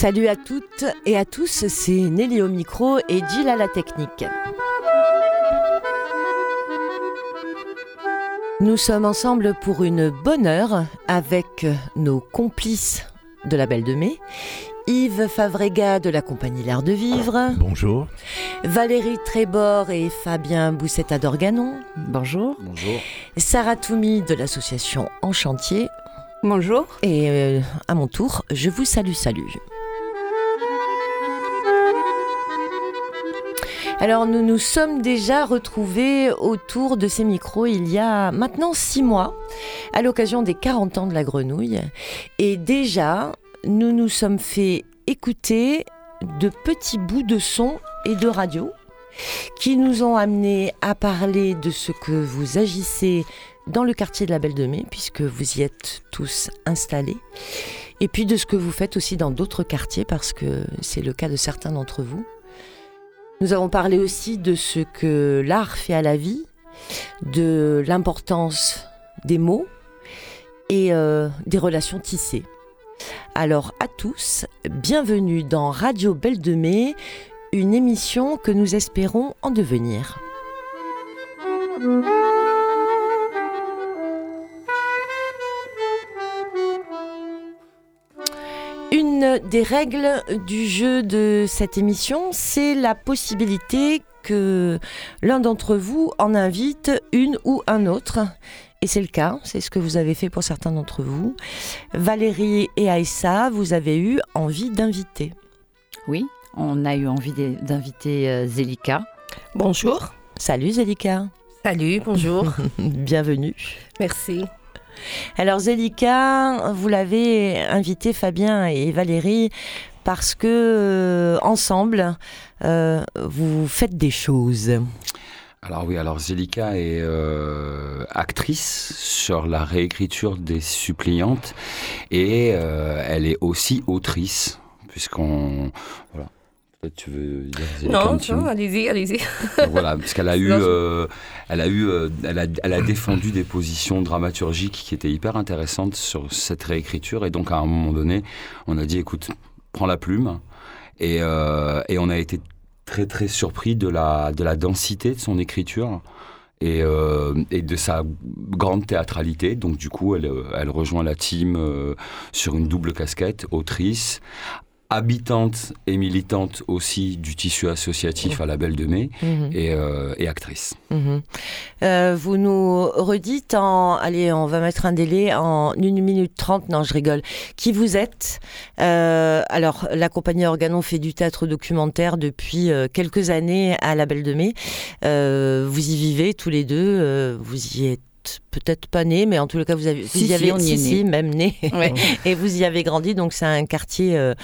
Salut à toutes et à tous, c'est Nelly au micro et Jill à la technique. Nous sommes ensemble pour une bonne heure avec nos complices de la Belle de Mai, Yves Favrega de la compagnie L'Air de Vivre. Bonjour. Valérie Trébor et Fabien Boussetta d'Organon. Bonjour. Bonjour. Sarah Toumi de l'association En Chantier. Bonjour. Et euh, à mon tour, je vous salue, salut. Alors nous nous sommes déjà retrouvés autour de ces micros il y a maintenant six mois, à l'occasion des 40 ans de la grenouille. Et déjà, nous nous sommes fait écouter de petits bouts de son et de radio qui nous ont amenés à parler de ce que vous agissez dans le quartier de la Belle de Mai, puisque vous y êtes tous installés, et puis de ce que vous faites aussi dans d'autres quartiers, parce que c'est le cas de certains d'entre vous. Nous avons parlé aussi de ce que l'art fait à la vie, de l'importance des mots et euh, des relations tissées. Alors à tous, bienvenue dans Radio Belle de Mai, une émission que nous espérons en devenir. Une des règles du jeu de cette émission, c'est la possibilité que l'un d'entre vous en invite une ou un autre. Et c'est le cas, c'est ce que vous avez fait pour certains d'entre vous. Valérie et Aïssa, vous avez eu envie d'inviter. Oui, on a eu envie d'inviter euh, Zélika. Bonjour. Salut Zélika. Salut, bonjour. Bienvenue. Merci. Alors Zélika, vous l'avez invité Fabien et Valérie parce que euh, ensemble euh, vous faites des choses. Alors oui, alors Zélika est euh, actrice sur la réécriture des suppliantes et elle est aussi autrice puisqu'on. Peut-être tu veux dire Non, allez-y, allez-y. Donc voilà, parce qu'elle a eu, euh, elle a eu, euh, elle a, elle a défendu des positions dramaturgiques qui étaient hyper intéressantes sur cette réécriture, et donc à un moment donné, on a dit, écoute, prends la plume, et, euh, et on a été très très surpris de la de la densité de son écriture. Et, euh, et de sa grande théâtralité. Donc du coup, elle, elle rejoint la team euh, sur une double casquette, autrice, habitante et militante aussi du tissu associatif à la Belle de Mai et, euh, et actrice. Mhm. Euh, vous nous redites en... Allez, on va mettre un délai en 1 minute 30. Non, je rigole. Qui vous êtes Euh, Alors, la compagnie Organon fait du théâtre documentaire depuis quelques années à la Belle de Mai. Vous y vivez tous les deux. vous y êtes peut-être pas nés, mais en les cas, vous, avez, vous Si, y si, avez on y est si, si, même né. Ouais. Et vous y avez grandi, donc c'est un quartier euh,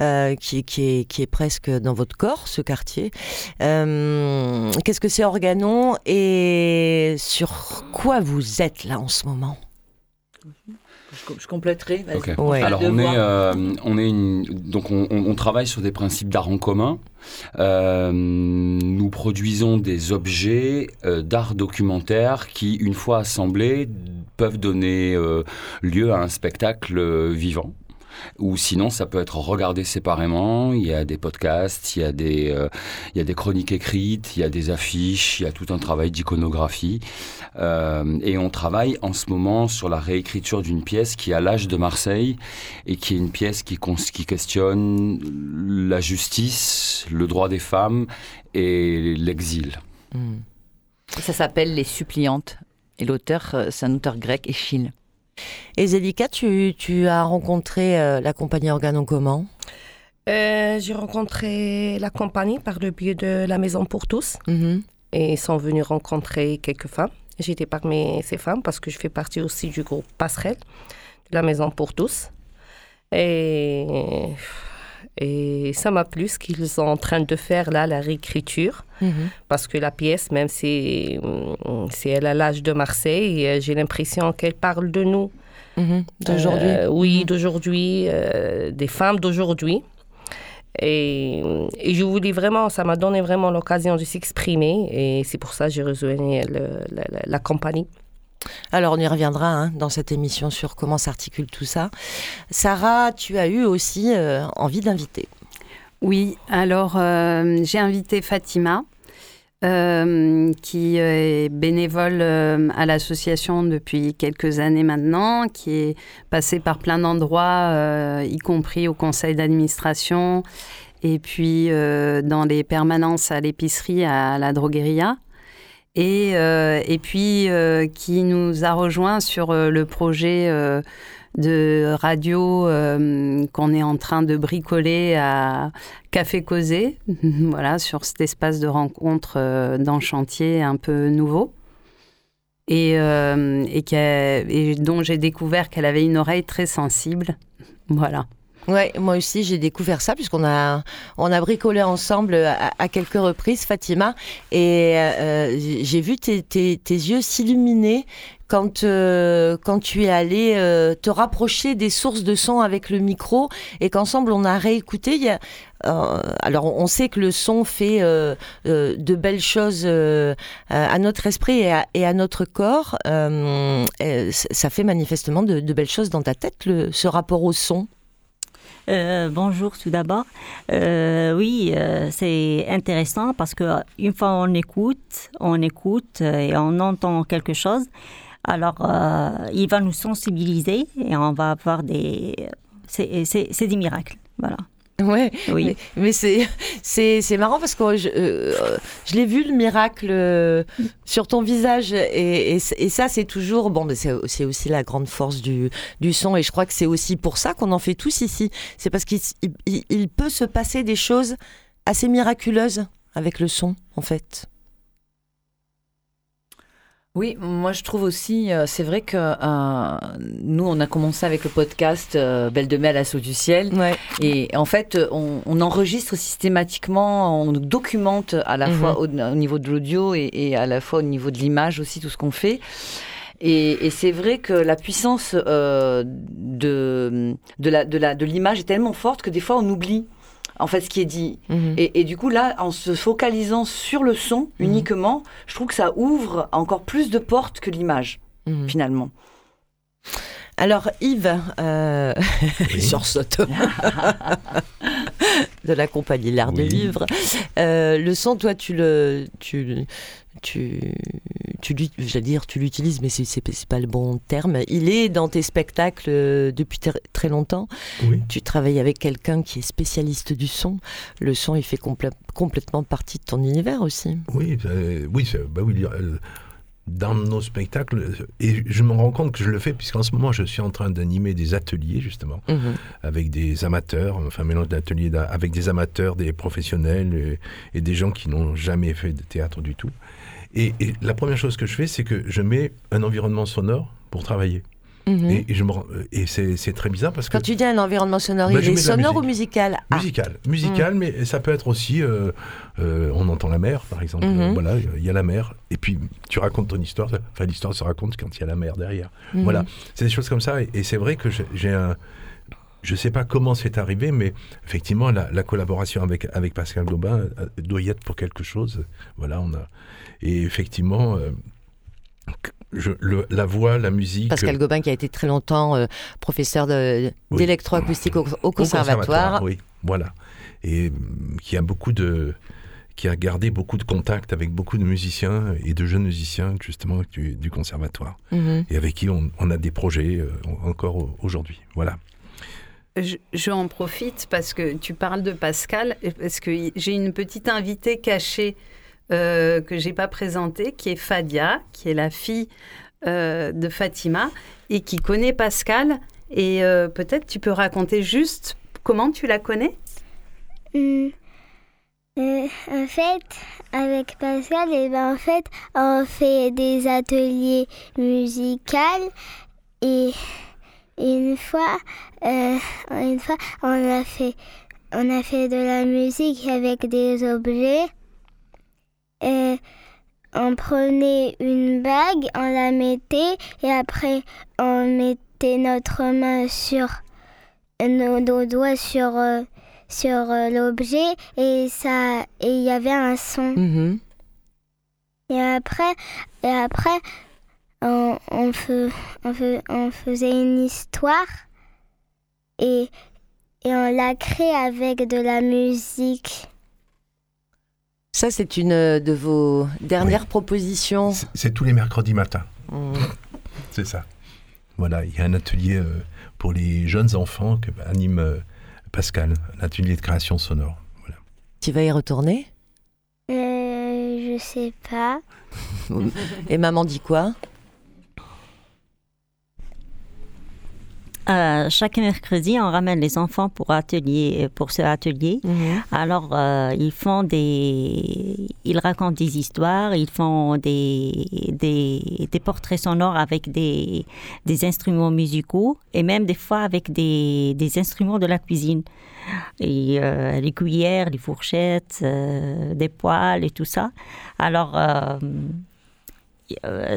euh, qui, qui, est, qui est presque dans votre corps, ce quartier. Euh, Qu'est-ce que c'est Organon et sur quoi vous êtes là en ce moment? Je, compléterai. vas-y. Ok. Ouais. Alors on est, euh, on est une, donc on, on- on travaille sur des principes d'art en commun. Euh, nous produisons des objets euh, d'art documentaire qui, une fois assemblés, peuvent donner euh, lieu à un spectacle euh, vivant. Ou sinon, ça peut être regardé séparément. Il y a des podcasts, il y a des, euh, il y a des chroniques écrites, il y a des affiches, il y a tout un travail d'iconographie. Euh, et on travaille en ce moment sur la réécriture d'une pièce qui a l'âge de Marseille et qui est une pièce qui, qui questionne la justice, le droit des femmes et l'exil. Hmm. Ça s'appelle Les Suppliantes. Et l'auteur, euh, c'est un auteur grec, Échille. Et Zélika, tu, tu as rencontré euh, la compagnie Organon comment? Euh, J'ai rencontré la compagnie par le biais de la Maison pour tous Mhm. et ils sont venus rencontrer quelques femmes. J'étais parmi ces femmes parce que je fais partie aussi du groupe Passerelle de la Maison pour tous. Et, et ça m'a plu ce qu'ils sont en train de faire là, la réécriture. Mhm. Parce que la pièce, même si, hum, si elle a l'âge de Marseille, euh, j'ai l'impression qu'elle parle de nous. Mhm. D'aujourd'hui Euh, oui, d'aujourd'hui, euh, des femmes d'aujourd'hui. Et, et je voulais vraiment, ça m'a donné vraiment l'occasion de s'exprimer. Et c'est pour ça que j'ai rejoint le- la, la- la compagnie. Alors on y reviendra hein, dans cette émission sur comment s'articule tout ça. Sarah, tu as eu aussi euh, envie d'inviter. Oui, alors euh, j'ai invité Fatima, euh, qui est bénévole à l'association depuis quelques années maintenant, qui est passée par plein d'endroits, y compris au conseil d'administration, et puis dans les permanences à l'épicerie, à la drogueria et, euh, et puis euh, qui nous a rejoint sur euh, le projet de radio qu'on est en train de bricoler à Café Causé, voilà, sur cet espace de rencontre d'un chantier un peu nouveau. Et, et dont j'ai découvert qu'elle avait une oreille très sensible. Voilà. Ouais, moi aussi j'ai découvert ça puisqu'on a on a bricolé ensemble à, quelques reprises, Fatima, et euh, j'ai vu tes, tes, tes yeux s'illuminer quand euh, quand tu es allé euh, te rapprocher des sources de son avec le micro et qu'ensemble on a réécouté. Y a, alors on sait que le son fait de belles choses à notre esprit et à, et à notre corps. ça fait manifestement de, de, belles choses dans ta tête, le, ce rapport au son. Euh, bonjour tout d'abord. Euh, oui, euh, c'est intéressant parce que une fois on écoute, on écoute et on entend quelque chose, alors il va nous sensibiliser et on va avoir des, c'est des miracles, voilà. Ouais, oui. Mais, c'est, c'est, marrant parce que je, euh, je l'ai vu le miracle euh, sur ton visage et, et, ça c'est toujours bon, mais c'est, aussi la grande force du, du son et je crois que c'est aussi pour ça qu'on en fait tous ici. C'est parce qu'il il peut se passer des choses assez miraculeuses avec le son en fait. Oui, moi je trouve aussi, euh, c'est vrai que euh, nous on a commencé avec le podcast euh, Belle de Mai à l'assaut du ciel, et en fait on, enregistre systématiquement, on documente à la fois mhm. au, niveau de l'audio et, à la fois au niveau de l'image aussi tout ce qu'on fait. Et, c'est vrai que la puissance de, de l'image est tellement forte que des fois on oublie en fait ce qui est dit. Mhm. Et, du coup là, en se focalisant sur le son mhm. uniquement, je trouve que ça ouvre encore plus de portes que l'image mhm. finalement. Alors Yves, euh, sursaute de la compagnie L'Art de Vivre. Euh, le son, toi, tu le, tu, tu, tu, j'allais dire, tu l'utilises, mais c'est, c'est, pas le bon terme. Il est dans tes spectacles euh, depuis très longtemps. Tu travailles avec quelqu'un qui est spécialiste du son. Le son, il fait complètement partie de ton univers aussi. Oui, oui, bah oui dans nos spectacles, et je me rends compte que je le fais puisqu'en ce moment je suis en train d'animer des ateliers justement mhm. avec des amateurs, enfin mélange d'ateliers avec des amateurs, des professionnels et, des gens qui n'ont jamais fait de théâtre du tout. Et, la première chose que je fais, c'est que je mets un environnement sonore pour travailler. Mhm. Et, je et c'est très bizarre parce que. Quand tu dis un environnement sonore, bah, il est sonore ou musical? Ah. Musical, musical, mhm. mais ça peut être aussi. Euh, euh, on entend la mer, par exemple. Mhm. Voilà, il y a la mer. Et puis tu racontes ton histoire. Enfin, l'histoire se raconte quand il y a la mer derrière. Voilà, c'est des choses comme ça. Et, c'est vrai que j'ai un. Je ne sais pas comment c'est arrivé, mais effectivement, la, collaboration avec, avec Pascal Gobin euh, doit y être pour quelque chose. Voilà, on a. Et effectivement la voix, la musique. Pascal Gobin qui a été très longtemps euh, professeur d'électroacoustique au, conservatoire. Oui, voilà. Et mm, qui a beaucoup de qui a gardé beaucoup de contacts avec beaucoup de musiciens et de jeunes musiciens justement du, conservatoire mhm. et avec qui on, a des projets euh, encore aujourd'hui. Voilà. Je, je, en profite parce que tu parles de Pascal, parce que j'ai une petite invitée cachée euh, que j'ai pas présentée, qui est Fadia, qui est la fille euh, de Fatima et qui connaît Pascal. Et euh, peut-être tu peux raconter juste comment tu la connais? Hmm. En fait, avec Pascal, et eh ben, en fait, on fait des ateliers musicaux et une fois, une fois, on a fait, on a fait de la musique avec des objets et on prenait une bague, on la mettait et après on mettait notre main sur nos, doigts sur euh, sur euh, l'objet et ça et il y avait un son. Mm-hmm. Et après et après on, on, on, faisait une histoire et, et on l'a créée avec de la musique. Ça, c'est une de vos dernières propositions. C'est tous les mercredis matins. Mmh. c'est ça. Voilà, il y a un atelier euh, pour les jeunes enfants que anime euh, Pascal, un atelier de création sonore. Voilà. Tu vas y retourner? Euh, Je sais pas. Et maman dit quoi? Euh, chaque mercredi, on ramène les enfants pour atelier, pour ce atelier. Mhm. Alors, euh, ils font des, ils racontent des histoires, ils font des, des, des portraits sonores avec des, des, instruments musicaux et même des fois avec des, des instruments de la cuisine. Et euh, les cuillères, les fourchettes, des poêles et tout ça. Alors,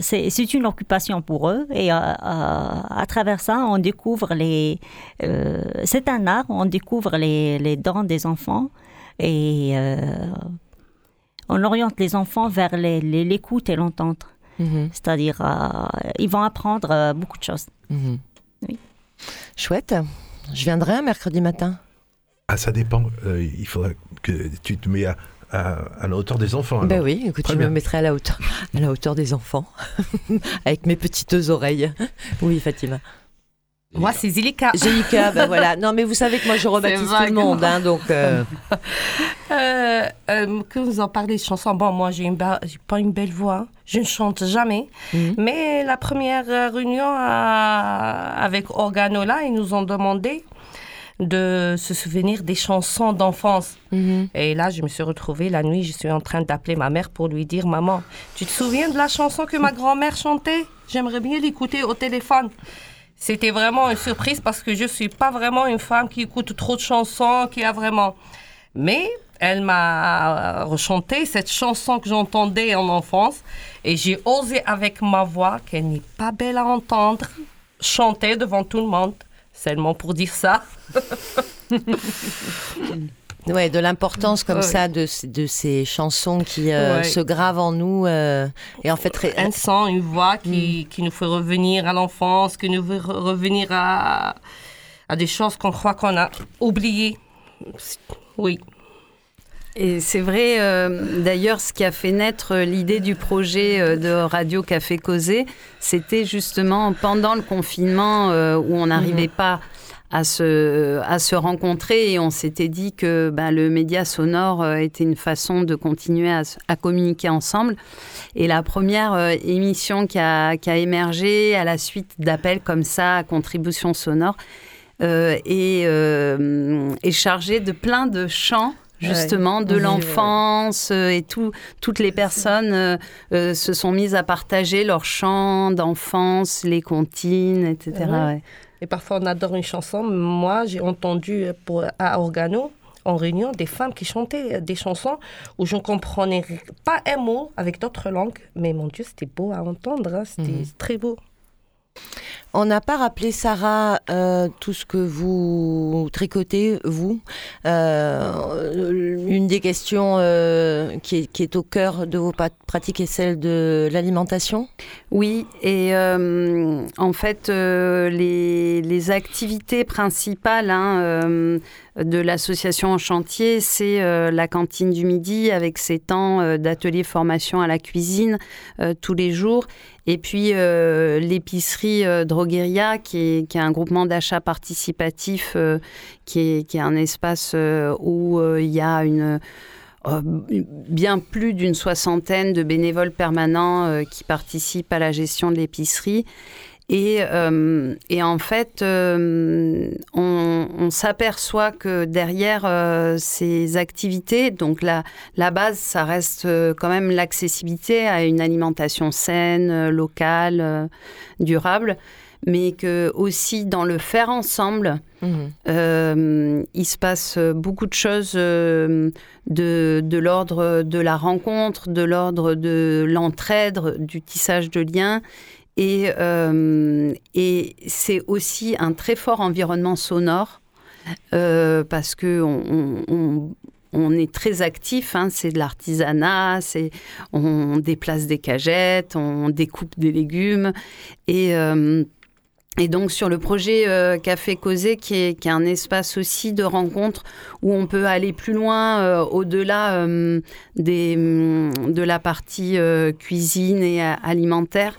c'est une occupation pour eux et euh, euh, à travers ça, on découvre les. c'est un art, on découvre les, les dents des enfants et on oriente les enfants vers l'écoute et l'entendre. Mhm. C'est-à-dire, ils vont apprendre beaucoup de choses. Mhm. Chouette. Je viendrai un mercredi matin. Ah, ça dépend. il faudra que tu te mets à à, la hauteur des enfants. Ben oui, écoute, je me mettrai à la hauteur, à la hauteur des enfants, avec mes petites oreilles. Oui, Fatima. Moi, c'est Zilika. Zilika, ben voilà. Non, mais vous savez que moi, je rebaptise tout le monde, hein, donc. Euh... Euh, euh, que vous en parlez de chansons, bon, moi, j'ai pas une belle voix. Je ne chante jamais. Mhm. Mais la première réunion avec Organola, ils nous ont demandé de se souvenir des chansons d'enfance. Mhm. Et là, je me suis retrouvée la nuit, je suis en train d'appeler ma mère pour lui dire Maman, tu te souviens de la chanson que ma grand-mère chantait? J'aimerais bien l'écouter au téléphone. C'était vraiment une surprise parce que je ne suis pas vraiment une femme qui écoute trop de chansons, qui a vraiment. Mais elle m'a rechanté cette chanson que j'entendais en enfance et j'ai osé avec ma voix, qu'elle n'est pas belle à entendre, chanter devant tout le monde seulement pour dire ça. ouais, de l'importance comme ça de, de, ces chansons qui euh, se gravent en nous euh, et en fait un son, une voix qui, mm. qui nous fait revenir à l'enfance, qui nous fait revenir à, à des choses qu'on croit qu'on a oubliées. Oui. Et c'est vrai, euh, d'ailleurs, ce qui a fait naître l'idée du projet euh, de Radio Café Causé, c'était justement pendant le confinement euh, où on n'arrivait mhm. pas à se, à se rencontrer et on s'était dit que ben, le média sonore était une façon de continuer à, à communiquer ensemble. Et la première émission qui a, qui a émergé à la suite d'appels comme ça à contribution sonore est, est chargée de plein de chants justement de l'enfance euh, et tout, toutes les personnes euh, euh, se sont mises à partager leurs chants d'enfance, les comptines, etc. Et parfois on adore une chanson. Moi j'ai entendu pour, à Organo en réunion des femmes qui chantaient des chansons où je ne comprenais pas un mot avec d'autres langues. Mais mon Dieu, c'était beau à entendre, hein. c'était mhm. très beau. On n'a pas rappelé, Sarah, euh, tout ce que vous tricotez, vous. Euh, une des questions euh, qui, est, au cœur de vos pratiques est celle de l'alimentation Oui, et en fait, les, activités principales hein, de l'association en chantier, c'est la cantine du midi avec ses temps d'atelier formation à la cuisine tous les jours et puis l'épicerie euh, Drogueria, qui est, un groupement d'achat participatif, euh, qui, est, un espace où il y a bien plus d'une soixantaine de bénévoles permanents qui participent à la gestion de l'épicerie. Et, euh, en fait, euh, on, s'aperçoit que derrière euh, ces activités, donc la base, ça reste quand même l'accessibilité à une alimentation saine, locale, durable, mais que aussi dans le faire ensemble, mmh. il se passe beaucoup de choses de, de l'ordre de la rencontre, de l'ordre de l'entraide, du tissage de liens. Et, euh, et c'est aussi un très fort environnement sonore euh, parce que on, on est très actif, hein, c'est de l'artisanat, c'est on déplace des cagettes, on découpe des légumes. Et euh, et donc sur le projet euh, Café Causé, qui est, qui est, un espace aussi de rencontre où on peut aller plus loin, euh, au-delà des, de la partie cuisine et alimentaire.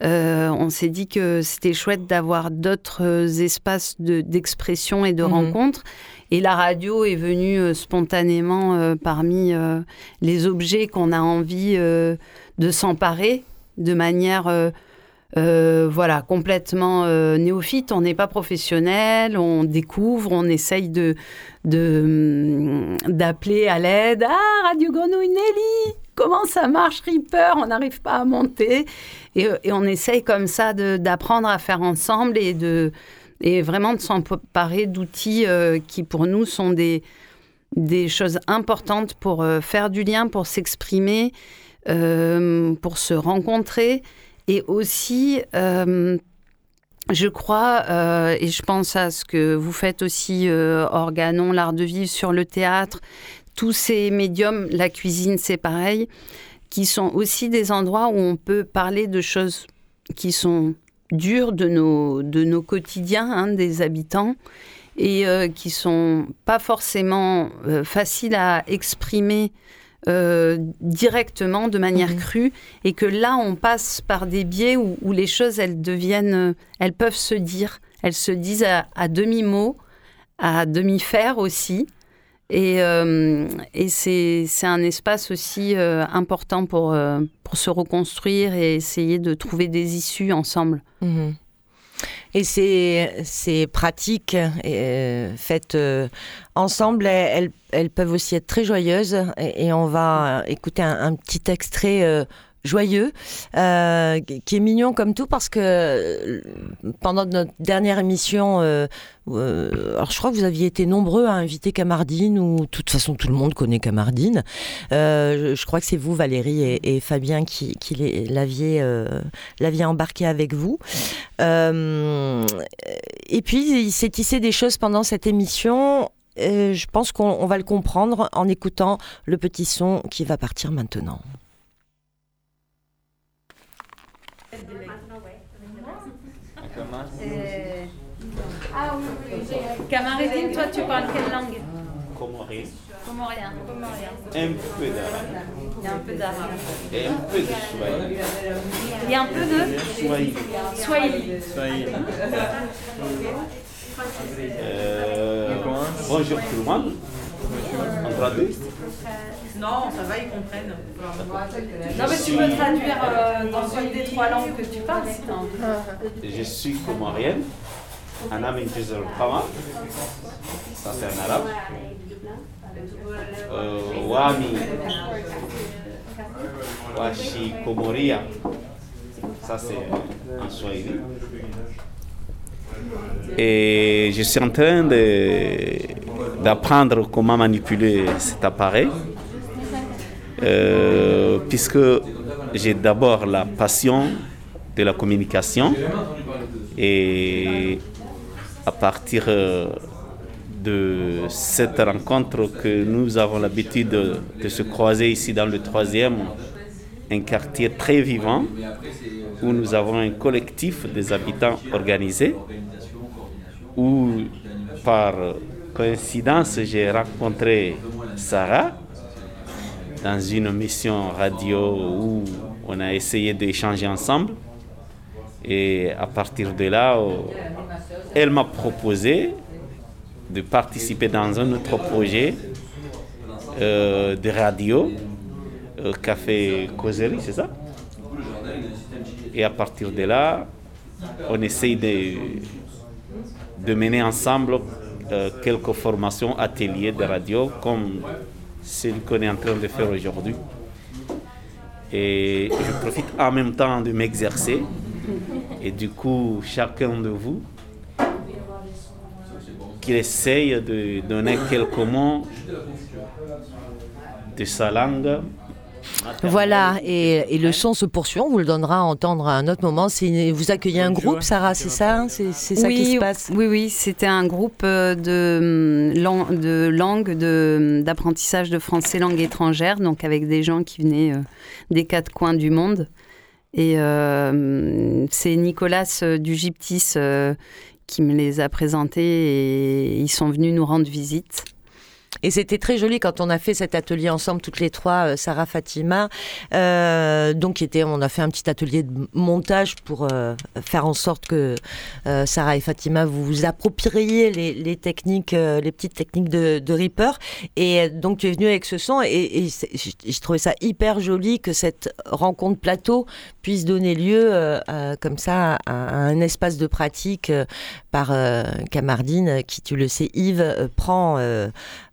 on s'est dit que c'était chouette d'avoir d'autres espaces d'expression et de mmh rencontre. Et la radio est venue euh, spontanément euh, parmi euh, les objets qu'on a envie de s'emparer de manière voilà, complètement néophyte. On n'est pas professionnel, on découvre, on essaye de, hum, d'appeler à l'aide. Ah, Radio Grenouille Nelly, comment ça marche, Reaper? On n'arrive pas à monter. Et, et, on essaye comme ça d'apprendre à faire ensemble et de, et vraiment de s'emparer d'outils euh, qui pour nous sont des, des choses importantes pour euh, faire du lien, pour s'exprimer, euh, pour se rencontrer et aussi, je crois, et je pense à ce que vous faites aussi, Organon, l'art de vivre sur le théâtre, tous ces médiums, la cuisine c'est pareil, qui sont aussi des endroits où on peut parler de choses qui sont durs de nos, de nos quotidiens hein, des habitants et euh, qui sont pas forcément euh, faciles à exprimer euh, directement, de manière mmh. crue, et que là, on passe par des biais où, où, les choses, elles deviennent, elles peuvent se dire, elles se disent à, à demi-mot, à demi-faire aussi, et, euh, et c'est un espace aussi euh, important pour, euh, pour se reconstruire et essayer de trouver des issues ensemble. Mhm. Et ces, pratiques faites ensemble, elles, elles, peuvent aussi être très joyeuses. Et, on va écouter un, un petit extrait joyeux, euh, qui est mignon comme tout parce que euh, pendant notre dernière émission, euh, je crois que vous aviez été nombreux à inviter Camardine, ou de toute façon tout le monde connaît Camardine. Je, crois que c'est vous, Valérie et, Fabien, qui, qui l'aviez embarqué avec vous. et puis il s'est tissé des choses pendant cette émission. je pense qu'on va le comprendre en écoutant le petit son qui va partir maintenant. Ah oui, oui, Camarédine, toi, tu parles quelle langue? Comorien. Comorien. Un peu d'arabe. Il y a un peu d'arabe. Et un peu de swahili. Il y a un peu de Swahili. Swahili. Swahili. Euh, bonjour tout le monde. Non, ça va, ils comprennent. Non, mais tu peux traduire euh, dans une des trois langues que tu parles, Je suis comorienne. Al Ça, c'est en arabe. Euh, wami. Washi Komoria. Ça, c'est en swahili. Et je suis en train d'apprendre comment manipuler cet appareil. Euh, puisque j'ai d'abord la passion de la communication et à partir euh, de cette rencontre que nous avons l'habitude de, se croiser ici dans le troisième, un quartier très vivant où nous avons un collectif des habitants organisés, où par coïncidence j'ai rencontré Sarah, dans une mission radio où on a essayé d'échanger ensemble. Et à partir de là, euh, elle m'a proposé de participer dans un autre projet euh, de radio, euh, Café Causerie, c'est ça? Et à partir de là, on essaye de, de mener ensemble quelques formations, ateliers de radio, comme ce qu'on est en train de faire aujourd'hui. Et je profite en même temps de m'exercer. Et du coup, chacun de vous, qu'il essaye de donner quelques mots de sa langue Voilà, et, le son se poursuit. On vous le donnera à entendre à un autre moment. Vous accueillez un groupe, Sarah, c'est ça hein C'est ça qui se passe? Oui, oui, c'était un groupe euh, de, de langue, d'apprentissage de, français langue étrangère, donc avec des gens qui venaient euh, des quatre coins du monde. Et euh, c'est Nicolas Dugiptis qui me les a présentés et ils sont venus nous rendre visite. Et c'était très joli quand on a fait cet atelier ensemble, toutes les trois, euh, Sarah, Fatima. Euh, donc, on a fait un petit atelier de montage pour euh, faire en sorte que Sarah et Fatima vous vous appropriez les, techniques, les petites techniques de, Reaper. Et donc, tu es venu avec ce son et, je, trouvais ça hyper joli que cette rencontre plateau puisse donner lieu comme ça à, un espace de pratique par Camardine qui, tu le sais, Yves, prend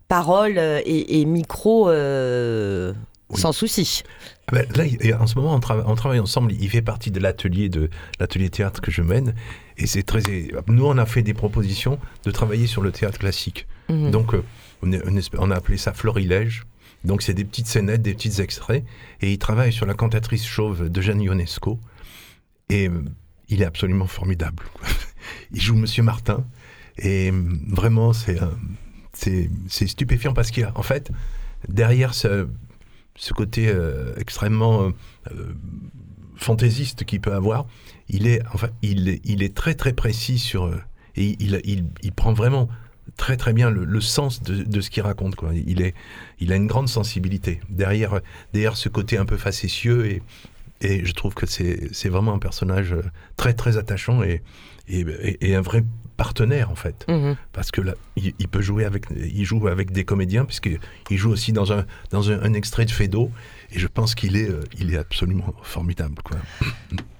parole euh, et, micro euh, sans souci. Ah ben, là, en ce moment, on, travaille ensemble. Il fait partie de l'atelier de l'atelier théâtre que je mène, et c'est très. Nous, on a fait des propositions de travailler sur le théâtre classique. Mhm. Donc, euh, on, a appelé ça Florilège. Donc, c'est des petites scénettes, des petits extraits, et il travaille sur la cantatrice chauve de Jeanne Ionesco, et il est absolument formidable. il joue Monsieur Martin, et vraiment, c'est un c'est stupéfiant parce qu'il y a, en fait, derrière ce, côté euh, extrêmement euh, euh, fantaisiste qu'il peut avoir, il est, enfin, il est, très très précis sur. et il, prend vraiment très très bien le, sens de, ce qu'il raconte. Quoi. Il, est, il a une grande sensibilité derrière, derrière ce côté un peu facétieux et, je trouve que c'est vraiment un personnage très très attachant et, et un vrai partenaire en fait, mhm. parce que là, il, peut jouer avec, il joue avec des comédiens puisqu'il joue aussi dans un dans un, extrait de Fedo et je pense qu'il est euh, il est absolument formidable quoi.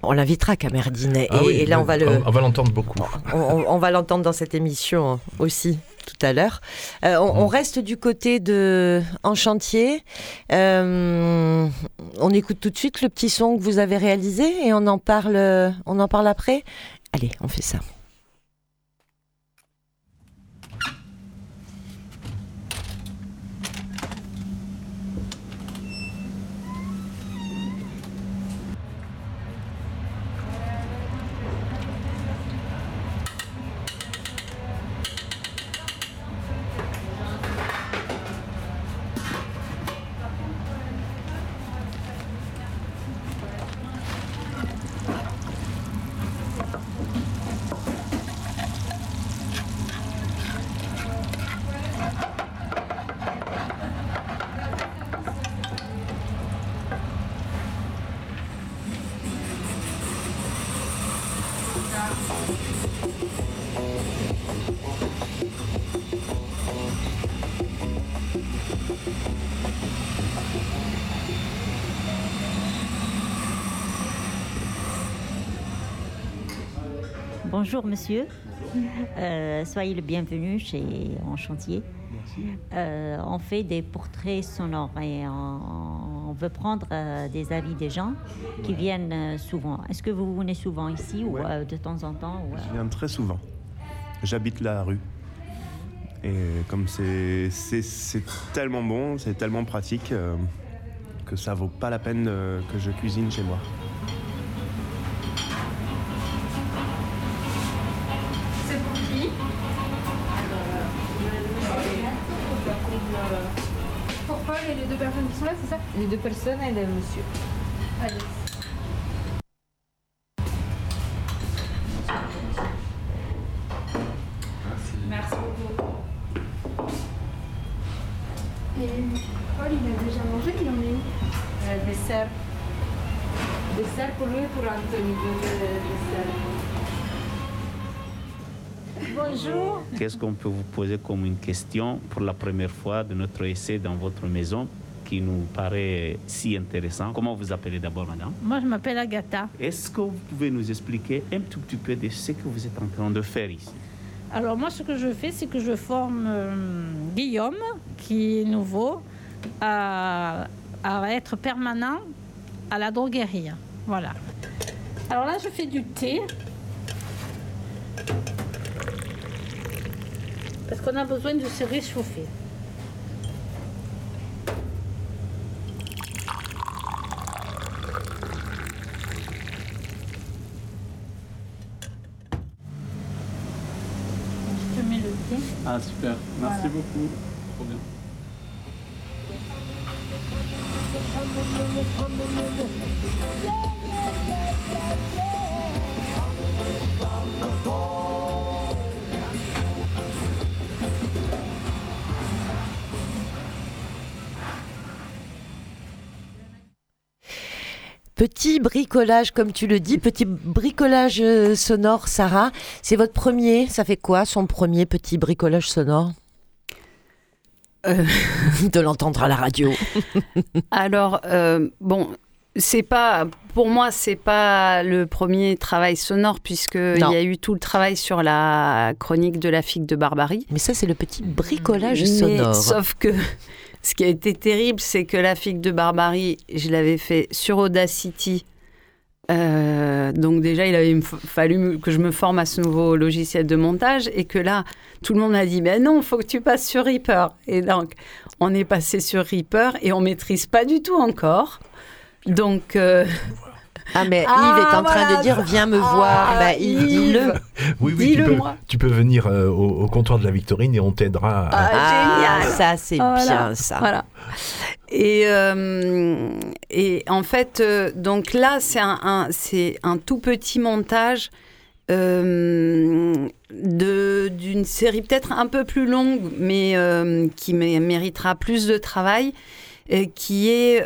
On l'invitera Camerdine et, ah et, là on va le on, va l'entendre beaucoup. On, va l'entendre dans cette émission aussi tout à l'heure. Euh, on, mhm. reste du côté de En Chantier. Euh, on écoute tout de suite le petit son que vous avez réalisé et on en parle, on en parle après. Allez, on fait ça. Bonjour monsieur, euh, soyez le bienvenu chez En Chantier. Euh, on fait des portraits sonores et on, veut prendre euh, des avis des gens qui viennent souvent. Est-ce que vous venez souvent ici ou de temps en temps Je viens très souvent. J'habite la rue. Et comme c'est tellement bon, c'est tellement pratique que ça vaut pas la peine que je cuisine chez moi. Les deux personnes et le monsieur. Allez. Merci. beaucoup. Et Paul, il a déjà mangé, il en est où? Euh, Dessert. Dessert pour lui pour Anthony. Bonjour. Qu'est-ce qu'on peut vous poser comme une question pour la première fois de notre essai dans votre maison? Qui nous paraît si intéressant. Comment vous appelez d'abord, madame? Moi, je m'appelle Agatha. Est-ce que vous pouvez nous expliquer un tout petit peu de ce que vous êtes en train de faire ici? Alors, moi, ce que je fais, c'est que je forme euh, Guillaume, qui est nouveau, à, à être permanent à la droguerie. Voilà. Alors là, je fais du thé. Parce qu'on a besoin de se réchauffer. Ah super, merci beaucoup. Trop bien. Petit bricolage, comme tu le dis, petit bricolage euh, sonore, Sarah. C'est votre premier, ça fait quoi son premier petit bricolage sonore? Euh. De l'entendre à la radio. Alors, euh, bon, c'est pas pour moi c'est pas le premier travail sonore puisque il y a eu tout le travail sur la chronique de la figue de Barbarie. Mais ça c'est le petit bricolage sonore. Sauf que ce qui a été terrible, c'est que la figue de Barbarie, je l'avais fait sur Audacity. Euh, donc déjà, il avait fallu que je me forme à ce nouveau logiciel de montage et que là, tout le monde a dit, mais non, faut que tu passes sur Reaper. Et donc, on est passé sur Reaper et on maîtrise pas du tout encore. Donc, euh, ah, mais Yves est en train de ah, dire Viens me voir. Ah, bah, Yves, dis-le. Oui, oui, tu peux, tu peux, venir euh, au, comptoir de la Victorine et on t'aidera. Ah, génial Ça, c'est bien, ça. Voilà. Et, euh, et en fait, euh, donc là, c'est un, c'est un tout petit montage d'une série peut-être un peu plus longue, mais qui méritera plus de travail. qui est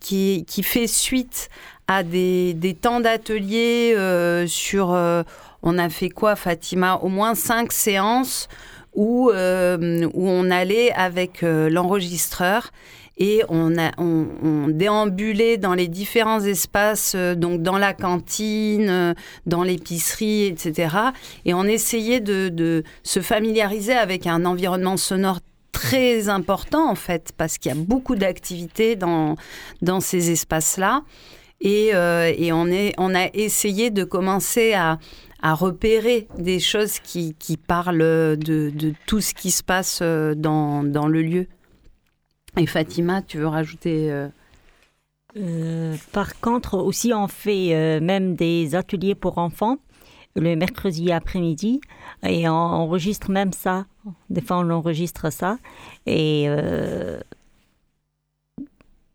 qui, qui fait suite à des, des temps d'atelier euh, sur... Euh, on a fait quoi, Fatima? Au moins cinq séances où, euh, où on allait avec l'enregistreur et on, déambulait dans les différents espaces, donc dans la cantine, dans l'épicerie, etc. Et on essayait de, de, se familiariser avec un environnement sonore très important en fait, parce qu'il y a beaucoup d'activités dans, dans ces espaces-là. Euh, et, on, est, on a essayé de commencer à, repérer des choses qui, parlent de, tout ce qui se passe euh, dans, le lieu. Et Fatima, tu veux rajouter euh? par contre, aussi, on fait même des ateliers pour enfants le mercredi après-midi et on enregistre même ça. Des fois, on enregistre ça. Et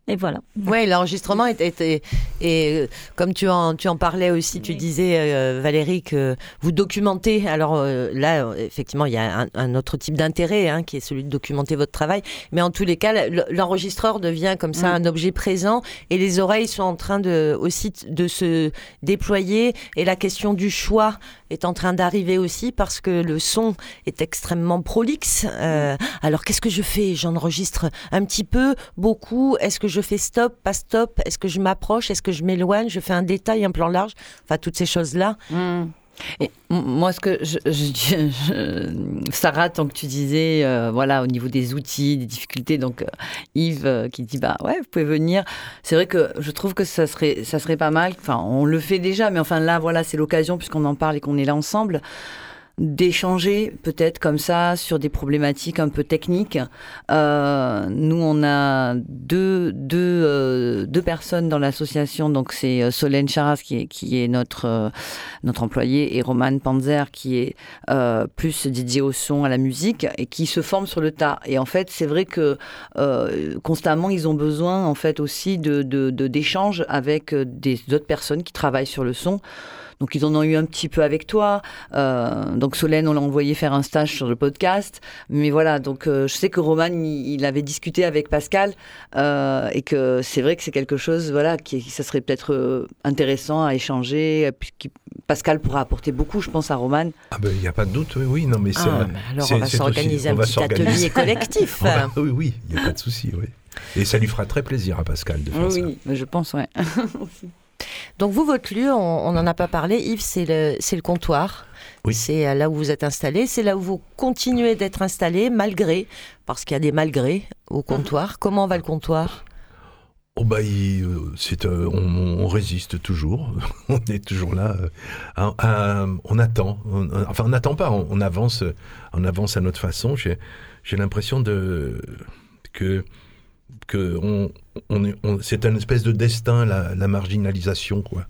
et voilà. Oui, l'enregistrement était, et euh, comme tu en, tu en parlais aussi, tu disais euh, Valérie que vous documentez. Alors euh, là, effectivement, il y a un, autre type d'intérêt hein, qui est celui de documenter votre travail. Mais en tous les cas, l'enregistreur devient comme ça mm. un objet présent et les oreilles sont en train de aussi de se déployer. Et la question du choix est en train d'arriver aussi parce que le son est extrêmement prolixe. Euh, alors qu'est-ce que je fais? J'enregistre un petit peu, beaucoup. Est-ce que je fais stop, pas stop? Est-ce que je m'approche? Est-ce que je m'éloigne? Je fais un détail, un plan large Enfin, toutes ces choses-là. Mmh. Et moi, ce que je, Sarah, tant que tu disais, euh, voilà, au niveau des outils, des difficultés, donc euh, Yves euh, qui dit, bah ouais, vous pouvez venir. C'est vrai que je trouve que ça serait, ça serait pas mal. Enfin, on le fait déjà, mais enfin là, voilà, c'est l'occasion puisqu'on en parle et qu'on est là ensemble d'échanger peut-être comme ça sur des problématiques un peu techniques. Euh, nous, on a deux, deux, euh, deux personnes dans l'association. Donc, c'est euh, Solène Charas qui est, qui est notre, notre employé et Roman Panzer qui est plus dédié au son, à la musique et qui se forme sur le tas. Et en fait, c'est vrai que constamment, ils ont besoin en fait aussi d'échanges de, avec des autres personnes qui travaillent sur le son. Donc ils en ont eu un petit peu avec toi. Euh, donc Solène, on l'a envoyé faire un stage sur le podcast. Mais voilà, donc euh, je sais que Roman, il, avait discuté avec Pascal euh, et que c'est vrai que c'est quelque chose, voilà, qui, ça serait peut-être intéressant à échanger. Pascal pourra apporter beaucoup, je pense, à Roman. Ah ben il n'y a pas de doute, oui, oui. Non, mais c'est, ah, alors on va s'organiser un petit atelier collectif. oui, oui, il n'y a pas de souci, oui. Et ça lui fera très plaisir à Pascal de faire ça. Oui, je pense, ouais. Donc vous, votre lieu, on n'en a pas parlé, Yves, c'est le, le comptoir. Oui. C'est euh, là où vous êtes installé, c'est là où vous continuez d'être installé, malgré, parce qu'il y a des malgrés au comptoir. Comment va le comptoir? Oh bah, euh, c'est, euh, on, résiste toujours, on est toujours là, on attend, enfin on n'attend pas, on, avance, on avance à notre façon. J'ai, j'ai l'impression de que que on, on c'est un espèce de destin, la, marginalisation, quoi.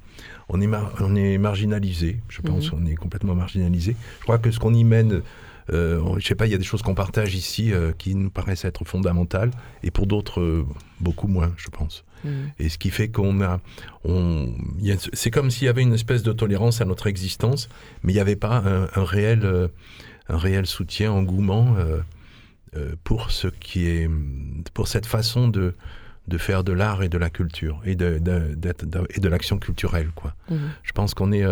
On est, on est marginalisé, je pense, mhm. on est complètement marginalisé. Je crois que ce qu'on y mène euh, je sais pas, il y a des choses qu'on partage ici euh, qui nous paraissent être fondamentales, et pour d'autres, euh, beaucoup moins, je pense. Mm. Et ce qui fait qu'on a, on, c'est comme s'il y avait une espèce de tolérance à notre existence, mais il n'y avait pas un, réel, un réel soutien, engouement pour ce qui est, pour cette façon de de faire de l'art et de la culture et de, et de l'action culturelle quoi. Mm. Je pense qu'on est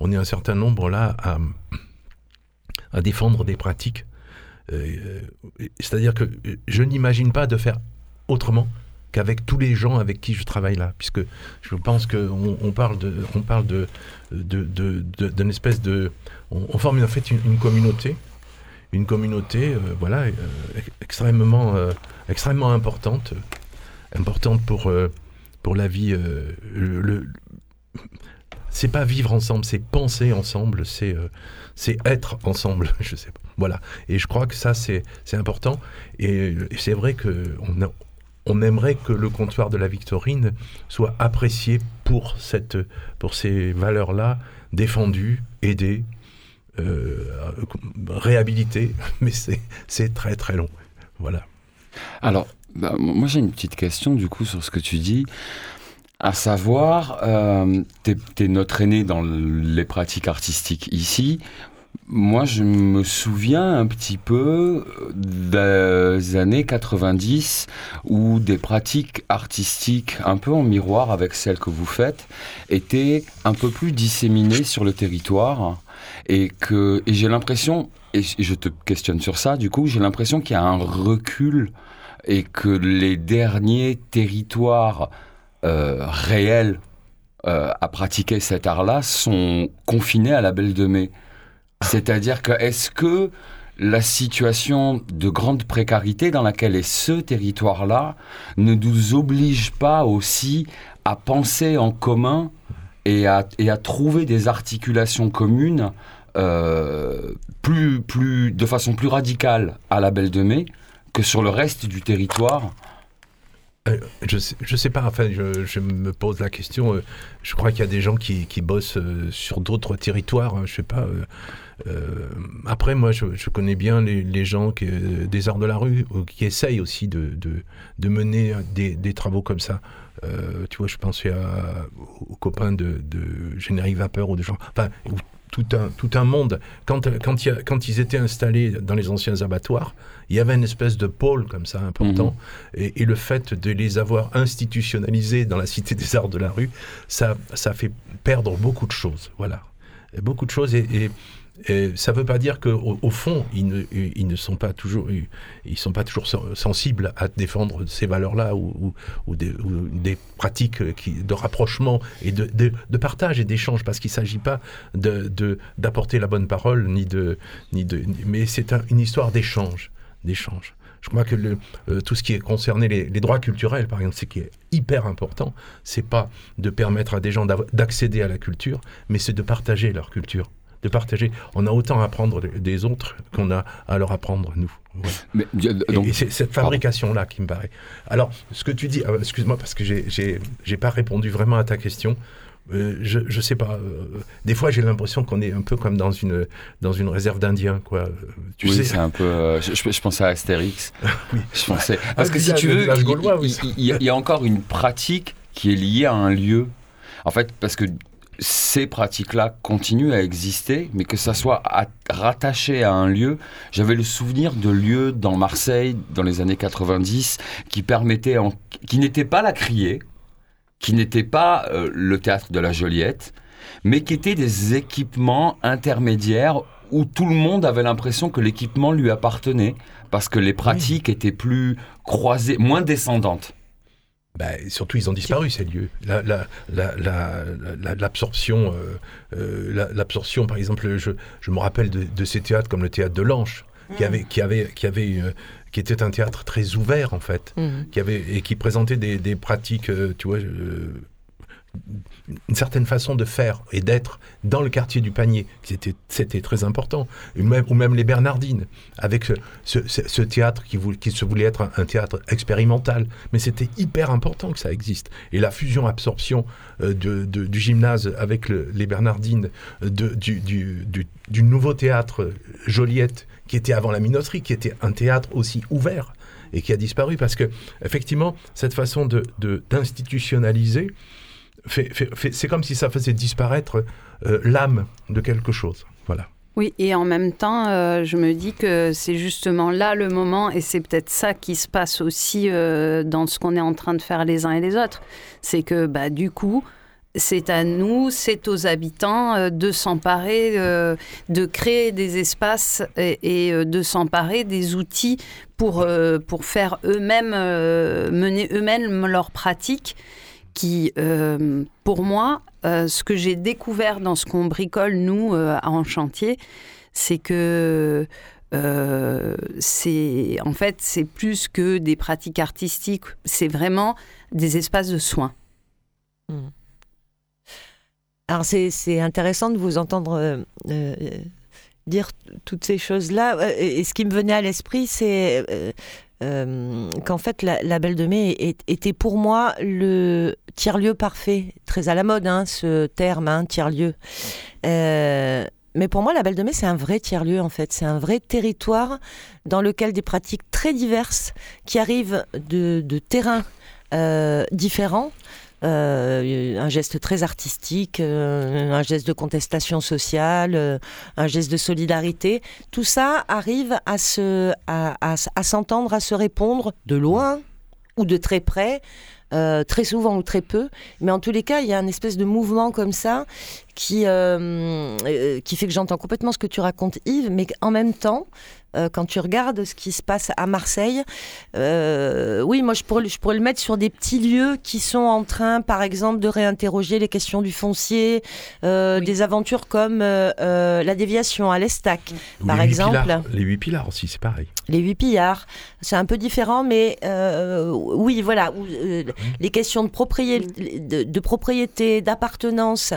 on est un certain nombre là à à défendre des pratiques. Euh, euh, c'est-à-dire que je n'imagine pas de faire autrement qu'avec tous les gens avec qui je travaille là, puisque je pense qu'on on parle de, on parle de, d'une espèce de, on, forme en fait une, communauté, une communauté, euh, voilà, extrêmement, extrêmement importante, importante pour pour la vie. le, c'est pas vivre ensemble, c'est penser ensemble, c'est être ensemble, je sais pas. Voilà. Et je crois que ça, c'est important. Et, c'est vrai qu'on on aimerait que le comptoir de la Victorine soit apprécié pour, cette, pour ces valeurs-là, défendues, aidées, euh, réhabilitées, mais c'est très très long. Voilà. Alors, bah, moi j'ai une petite question du coup sur ce que tu dis. À savoir, euh, tu es, notre aîné dans les pratiques artistiques ici. Moi, je me souviens un petit peu des années 90 où des pratiques artistiques un peu en miroir avec celles que vous faites étaient un peu plus disséminées sur le territoire et que j'ai l'impression et je te questionne sur ça du coup j'ai l'impression qu'il y a un recul et que les derniers territoires euh, réels euh, à pratiquer cet art-là sont confinés à la Belle de Mai. C'est-à-dire que est-ce que la situation de grande précarité dans laquelle est ce territoire-là ne nous oblige pas aussi à penser en commun et à, trouver des articulations communes euh, plus, plus, de façon plus radicale à la Belle de Mai que sur le reste du territoire? Euh, je sais, sais pas, enfin, je, me pose la question. Euh, je crois qu'il y a des gens qui, bossent sur d'autres territoires, hein, je sais pas. Après, moi, je, connais bien les, les, gens qui, des arts de la rue qui essayent aussi de, de, de mener des, des, travaux comme ça. tu vois, je pensais à, aux copains de, de Générique Vapeur ou des gens. Enfin, tout un, tout un monde. Quand, quand ils étaient installés dans les anciens abattoirs, il y avait une espèce de pôle comme ça important. Mhm. Et, le fait de les avoir institutionnalisés dans la Cité des Arts de la rue, ça, ça fait perdre beaucoup de choses. Voilà. Beaucoup de choses. et ça ne veut pas dire qu'au au fond, ils ne, sont pas toujours, sensibles à défendre ces valeurs-là ou, des, pratiques de rapprochement et de, partage et d'échange, parce qu'il ne s'agit pas d'apporter la bonne parole, ni de, mais c'est une histoire d'échange, d'échange. Je crois que euh, tout ce qui est concerné les, les droits culturels, par exemple, ce qui est hyper important, c'est pas de permettre à des gens d'accéder à la culture, mais c'est de partager leur culture de partager. On a autant à apprendre des autres qu'on a à leur apprendre nous. Mais, donc, et, c'est cette fabrication-là qui me paraît. Alors, ce que tu dis, ah, excuse-moi parce que j'ai pas répondu vraiment à ta question. Euh, je, je sais pas. Euh, des fois, j'ai l'impression qu'on est un peu comme dans une, dans une réserve d'Indiens, quoi. Tu oui, c'est un peu. Euh, je, je, pensais à Astérix. oui. Je pensais. Parce que si tu veux, il, y a encore une pratique qui est liée à un lieu. En fait, parce que ces pratiques-là continuent à exister, mais que ça soit rattaché à un lieu. J'avais le souvenir de lieux dans Marseille dans les années 90 qui permettaient, qui n'étaient pas la Criée, qui n'étaient pas euh, le théâtre de la Joliette, mais qui étaient des équipements intermédiaires où tout le monde avait l'impression que l'équipement lui appartenait parce que les pratiques étaient plus croisées, moins descendantes. Bah, surtout, ils ont disparu, ces lieux. L'absorption, la, euh, l'absorption, par exemple, je, je, me rappelle de, ces théâtres comme le théâtre de l'Anche, qui mm. avait, qui avait, qui avait, euh, qui était un théâtre très ouvert en fait, mm. qui avait et qui présentait des, des pratiques, euh, tu vois, une certaine façon de faire et d'être dans le quartier du panier. C'était, c'était très important. Ou même, les Bernardines, avec ce, théâtre qui, qui, se voulait être un, théâtre expérimental. Mais c'était hyper important que ça existe. Et la fusion-absorption euh, du gymnase avec les Bernardines, du, nouveau théâtre Joliette, qui était avant la minoterie, qui était un théâtre aussi ouvert et qui a disparu parce que effectivement cette façon de, d'institutionnaliser c'est comme si ça faisait disparaître euh, l'âme de quelque chose. Voilà. Oui, et en même temps, euh, je me dis que c'est justement là le moment, et c'est peut-être ça qui se passe aussi euh, dans ce qu'on est en train de faire les uns et les autres. C'est que bah, du coup, c'est à nous, c'est aux habitants de s'emparer, de créer des espaces et, de s'emparer des outils pour, pour faire eux-mêmes, mener eux-mêmes leurs pratiques qui, euh, pour moi, euh, ce que j'ai découvert dans ce qu'on bricole, nous, euh, en chantier, c'est que c'est en fait c'est plus que des pratiques artistiques, c'est vraiment des espaces de soins. Hmm. Alors c'est intéressant de vous entendre dire toutes ces choses-là. Et ce qui me venait à l'esprit, c'est euh, qu'en fait la, Belle de Mai était pour moi le tiers-lieu parfait, très à la mode hein, ce terme, hein, tiers-lieu. Euh, mais pour moi, la Belle de Mai, c'est un vrai tiers-lieu en fait. C'est un vrai territoire dans lequel des pratiques très diverses qui arrivent de, terrains euh, différents un geste très artistique, euh, un geste de contestation sociale, euh, un geste de solidarité. Tout ça arrive à se, à, s'entendre, à se répondre de loin ou de très près. très souvent ou très peu, mais en tous les cas, il y a un espèce de mouvement comme ça qui, qui fait que j'entends complètement ce que tu racontes, Yves, mais en même temps, euh, quand tu regardes ce qui se passe à Marseille, euh, oui, moi je pourrais, je pourrais le mettre sur des petits lieux qui sont en train, par exemple, de réinterroger les questions du foncier, euh, des aventures comme la déviation à l'Estac, par exemple. les huit pilars aussi, c'est pareil. Les huit pillards, c'est un peu différent, mais oui, voilà, les questions de propriété, de, propriété, d'appartenance,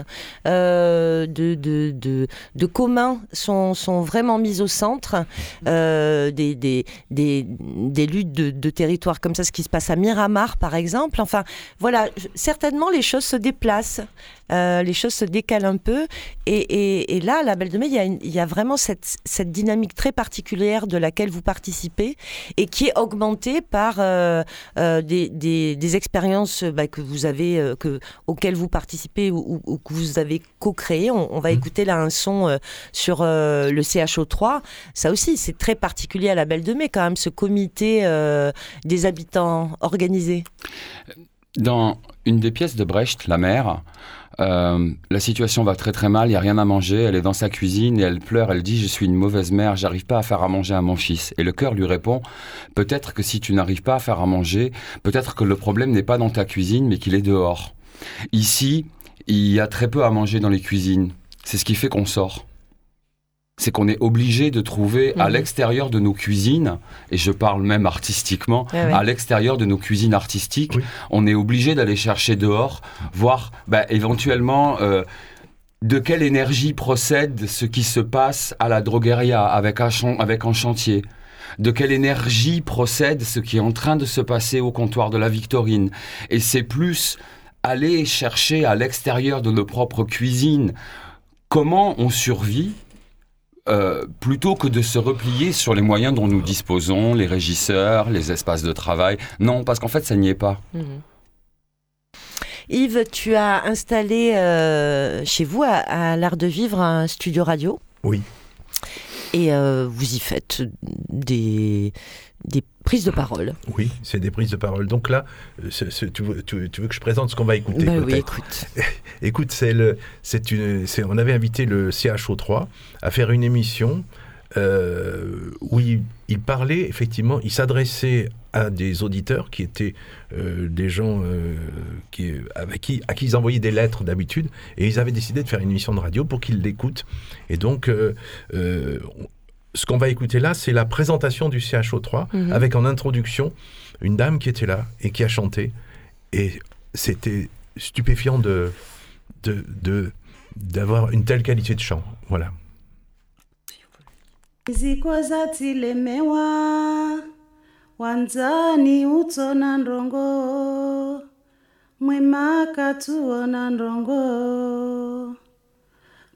de, de, de, de commun sont, sont vraiment mises au centre. Euh, des, des, des, luttes de, de, territoire comme ça, ce qui se passe à Miramar par exemple. Enfin, voilà, certainement les choses se déplacent. Euh, les choses se décalent un peu. Et, et, là, la Belle de Mai, il y a, il y a vraiment cette, cette, dynamique très particulière de laquelle vous participez et qui est augmentée par euh, euh, des, des, expériences bah, que vous avez, que, auxquelles vous participez ou, que vous avez co-créé. On, va mmh. écouter là un son sur le CHO3. Ça aussi, c'est très particulier à la Belle de Mai quand même, ce comité des habitants organisés. Dans une des pièces de Brecht, La mère, euh, la situation va très très mal, il n'y a rien à manger, elle est dans sa cuisine et elle pleure, elle dit je suis une mauvaise mère, j'arrive pas à faire à manger à mon fils. Et le cœur lui répond peut-être que si tu n'arrives pas à faire à manger, peut-être que le problème n'est pas dans ta cuisine mais qu'il est dehors. Ici, il y a très peu à manger dans les cuisines. C'est ce qui fait qu'on sort c'est qu'on est obligé de trouver à mhm. l'extérieur de nos cuisines, et je parle même artistiquement, à l'extérieur de nos cuisines artistiques, on est obligé d'aller chercher dehors, voir bah, éventuellement euh, de quelle énergie procède ce qui se passe à la drogueria avec un, avec un chantier. De quelle énergie procède ce qui est en train de se passer au comptoir de la Victorine. Et c'est plus aller chercher à l'extérieur de nos propres cuisines comment on survit euh, plutôt que de se replier sur les moyens dont nous disposons, les régisseurs, les espaces de travail. Non, parce qu'en fait, ça n'y est pas. Mhm. Yves, tu as installé euh, chez vous, à, l'Art de Vivre, un studio radio? Oui. Et euh, vous y faites des, des prises de parole. Oui, c'est des prises de parole. Donc là, tu, veux, que je présente ce qu'on va écouter bah Oui, écoute. écoute, c'est le, c'est une, on avait invité le CHO3 à faire une émission euh, où il, parlait, effectivement, il s'adressait à des auditeurs qui étaient euh, des gens euh, qui, avec qui, à qui ils envoyaient des lettres d'habitude, et ils avaient décidé de faire une émission de radio pour qu'ils l'écoutent. Et donc, ce qu'on va écouter là, c'est la présentation du CHO3 mhm. avec en introduction une dame qui était là et qui a chanté. Et c'était stupéfiant de de d'avoir une telle qualité de chant. Voilà.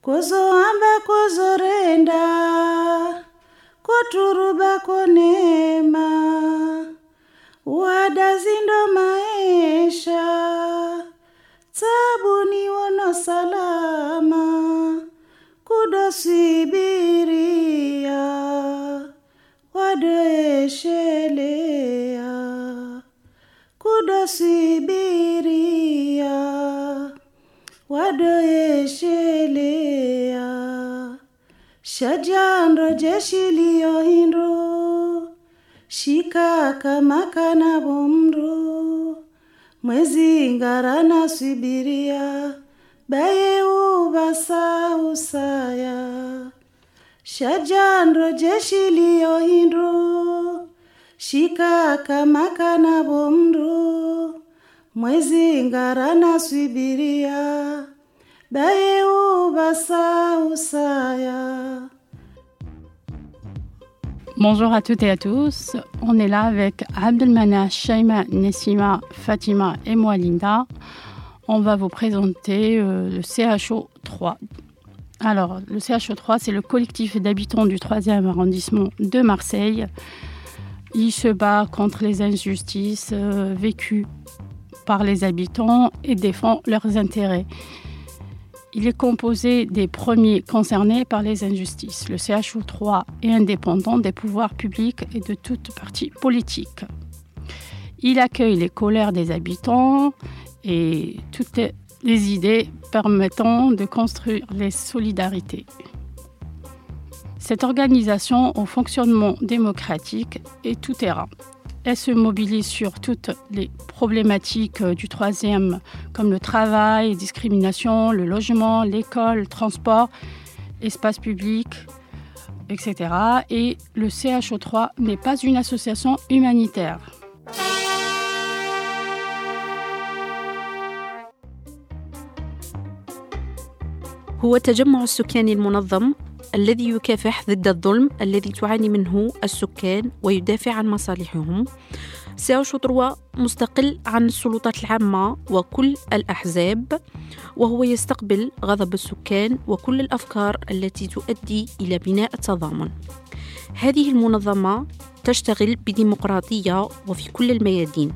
kuzohamba kuzorenda koturuba konema wadazindo maisha tsabuni wono salama kudosibiria wadoeshelea kudosibiria wadoeshelea shajandro jeshi liyohindro shikakamakana bomro. Mwezi baye swibiria bayeuvasa usaya shajandro jeshi liyohindro shikakamakana bomro. Mwezi ngarana swibiria Bonjour à toutes et à tous. On est là avec Abdelmana, Shaima, Nessima, Fatima et moi, Linda. On va vous présenter euh, le CHO 3. Alors, le CHO 3, c'est le collectif d'habitants du 3e arrondissement de Marseille. Il se bat contre les injustices euh, vécues par les habitants et défend leurs intérêts. Il est composé des premiers concernés par les injustices. Le CHO3 est indépendant des pouvoirs publics et de toute partie politique. Il accueille les colères des habitants et toutes les idées permettant de construire les solidarités. Cette organisation au fonctionnement démocratique est tout terrain Elle se mobilise sur toutes les problématiques du troisième, comme le travail, discrimination, le logement, l'école, le transport, espace public, etc. Et le CHO3 n'est pas une association humanitaire. هو التجمع السكاني المنظم الذي يكافح ضد الظلم الذي تعاني منه السكان ويدافع عن مصالحهم. سياشو تروا مستقل عن السلطات العامة وكل الأحزاب وهو يستقبل غضب السكان وكل الأفكار التي تؤدي إلى بناء التضامن. هذه المنظمة تشتغل بديمقراطية وفي كل الميادين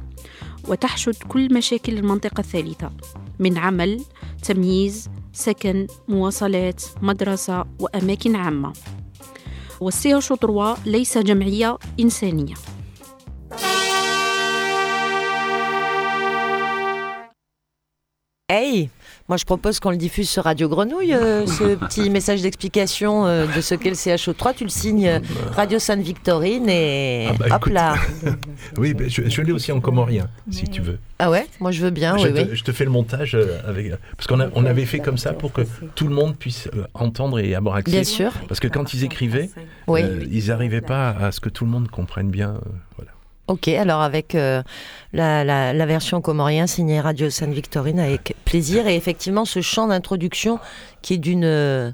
وتحشد كل مشاكل المنطقة الثالثة من عمل تمييز سكن مواصلات مدرسة وأماكن عامة. والسي شطروا ليس جمعية إنسانية. Hey Moi, je propose qu'on le diffuse sur Radio Grenouille, euh, ce petit message d'explication euh, de ce qu'est le CHO3. Tu le signes euh, Radio Sainte-Victorine et Ah bah, hop écoute. là. oui, mais je, je l'ai aussi en comorien, si tu veux. Ah ouais? Moi, je veux bien, je, oui, te, oui. je te fais le montage avec parce qu'on on avait fait comme ça pour que tout le monde puisse entendre et avoir accès. Bien sûr. Parce que quand ils écrivaient, Oui. euh, ils n'arrivaient pas à ce que tout le monde comprenne bien. euh, voilà. Ok, alors avec euh, la, la- la version comorien signée Radio Sainte-Victorine avec plaisir et effectivement ce chant d'introduction qui est d'une euh,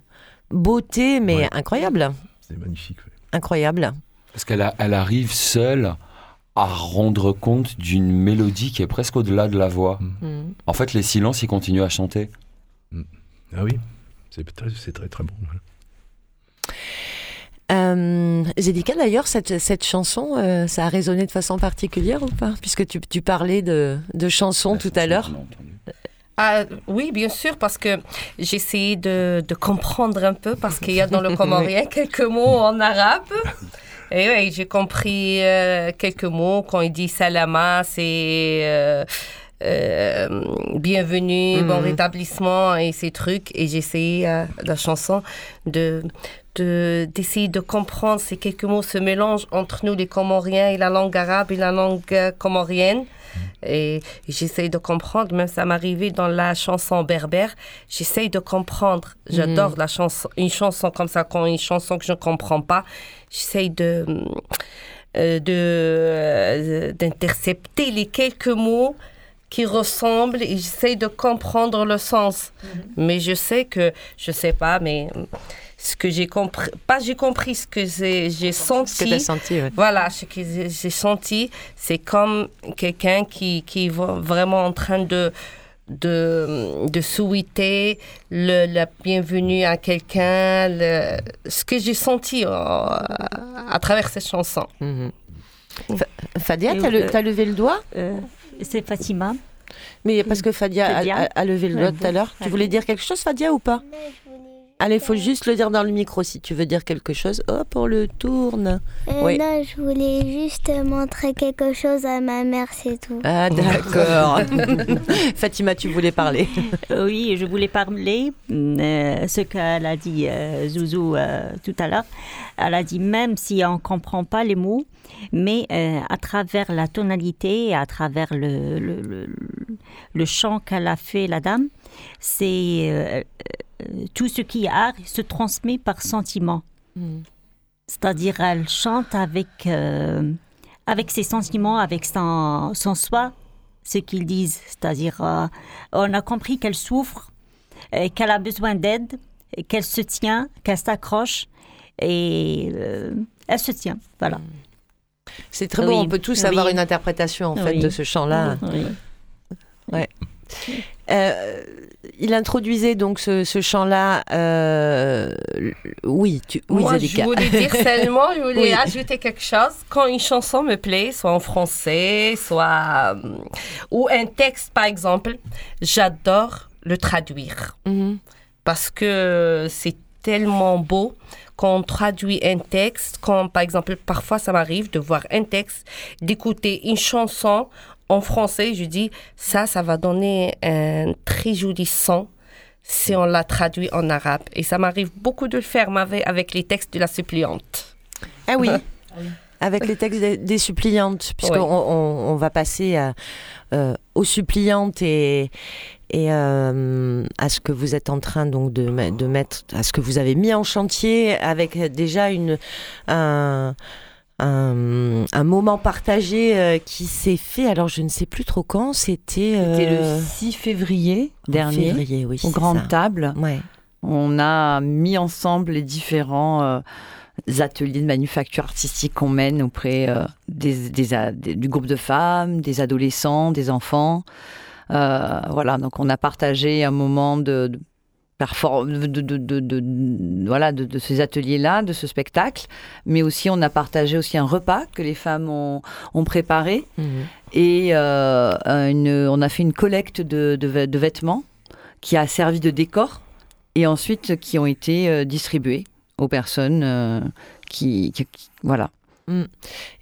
beauté mais incroyable. C'est magnifique. Incroyable. Parce qu'elle elle arrive seule à rendre compte d'une mélodie qui est presque au-delà de la voix. Mm. En fait, les silences, ils continuent à chanter. Ah oui, c'est très, très très bon. voilà. Euh, Zédika, d'ailleurs, cette, cette chanson, euh, ça a résonné de façon particulière ou pas? Puisque tu, tu parlais de, de chansons tout à l'heure. Ah, oui, bien sûr, parce que j'ai essayé de, de comprendre un peu, parce qu'il y a dans le comorien quelques mots en arabe. Et oui, j'ai compris euh, quelques mots. Quand il dit salama, c'est euh, euh, bienvenue, bon Mhm. rétablissement et ces trucs. Et j'ai essayé, euh, la chanson, de- d'essayer de, comprendre ces quelques mots, ce mélange entre nous, les Comoriens, et la langue arabe et la langue euh, comorienne. Et j'essaye de comprendre, même ça m'arrivait dans la chanson berbère, j'essaye de comprendre. J'adore Mhm. la chanson, une chanson comme ça, quand une chanson que je ne comprends pas, j'essaye de euh, de euh, d'intercepter les quelques mots qui ressemblent et j'essaie de comprendre le sens. Mhm. Mais je sais que, je sais pas, mais ce que j'ai compris, pas j'ai compris, ce que j'ai senti. Ce que senti, Voilà, ce que j'ai senti, c'est comme quelqu'un qui, qui est vraiment en train de, de, de souhaiter le, la bienvenue à quelqu'un, ce que j'ai senti euh, à, travers cette chanson. Mhm. Fadia, tu as, levé le doigt? euh, C'est Fatima. Mais parce que Fadia, A, levé le doigt tout à l'heure. Tu voulais dire quelque chose, Fadia, ou pas? Allez, il faut juste le dire dans le micro si tu veux dire quelque chose. Hop, on le tourne. Euh, oui. Non, je voulais juste montrer quelque chose à ma mère, c'est tout. Ah, d'accord. Fatima, tu voulais parler Oui, je voulais parler euh, ce qu'elle a dit euh, Zouzou tout à l'heure. Elle a dit même si on ne comprend pas les mots, mais à travers la tonalité, à travers le, le, le, le chant qu'elle a fait, la dame, c'est euh, tout ce qui est art se transmet par sentiment. Hmm. C'est-à-dire, elle chante avec, euh, avec ses sentiments, avec son, son soi, ce qu'ils disent. C'est-à-dire, euh, on a compris qu'elle souffre, qu'elle a besoin d'aide, qu'elle se tient, qu'elle s'accroche, et elle se tient. Voilà. Hmm. C'est très beau, on peut tous avoir une interprétation en fait de ce chant-là. Ouais. Euh, il introduisait donc ce, chant-là. Euh, oui, tu, oui, Moi, je voulais dire seulement, je voulais ajouter quelque chose. Quand une chanson me plaît, soit en français, soit euh, ou un texte par exemple, j'adore le traduire mhm. parce que c'est tellement beau quand on traduit un texte, quand par exemple parfois ça m'arrive de voir un texte, d'écouter une chanson en français, je dis ça, ça va donner un très joli son si on la traduit en arabe. Et ça m'arrive beaucoup de le faire avec les textes de la suppliante. Ah oui. avec les textes des, suppliantes, puisqu'on on, va passer euh, aux suppliantes et, et euh, à ce que vous êtes en train donc de, de, mettre, à ce que vous avez mis en chantier avec déjà une un, un, moment partagé euh, qui s'est fait. Alors, je ne sais plus trop quand. C'était le 6 euh, février dernier. Février, oui, aux grandes tables. Ouais. On a mis ensemble les différents euh, ateliers de manufacture artistique qu'on mène auprès des, du groupe de femmes, des adolescents, des enfants. voilà, donc on a partagé un moment de de, de, de, voilà, de, ces ateliers-là, de ce spectacle. Mais aussi, on a partagé aussi un repas que les femmes ont, ont préparé. Mhm. Et euh, une, on a fait une collecte de, vêtements qui a servi de décor et ensuite qui ont été euh, distribués aux personnes euh, qui, Voilà. Mm.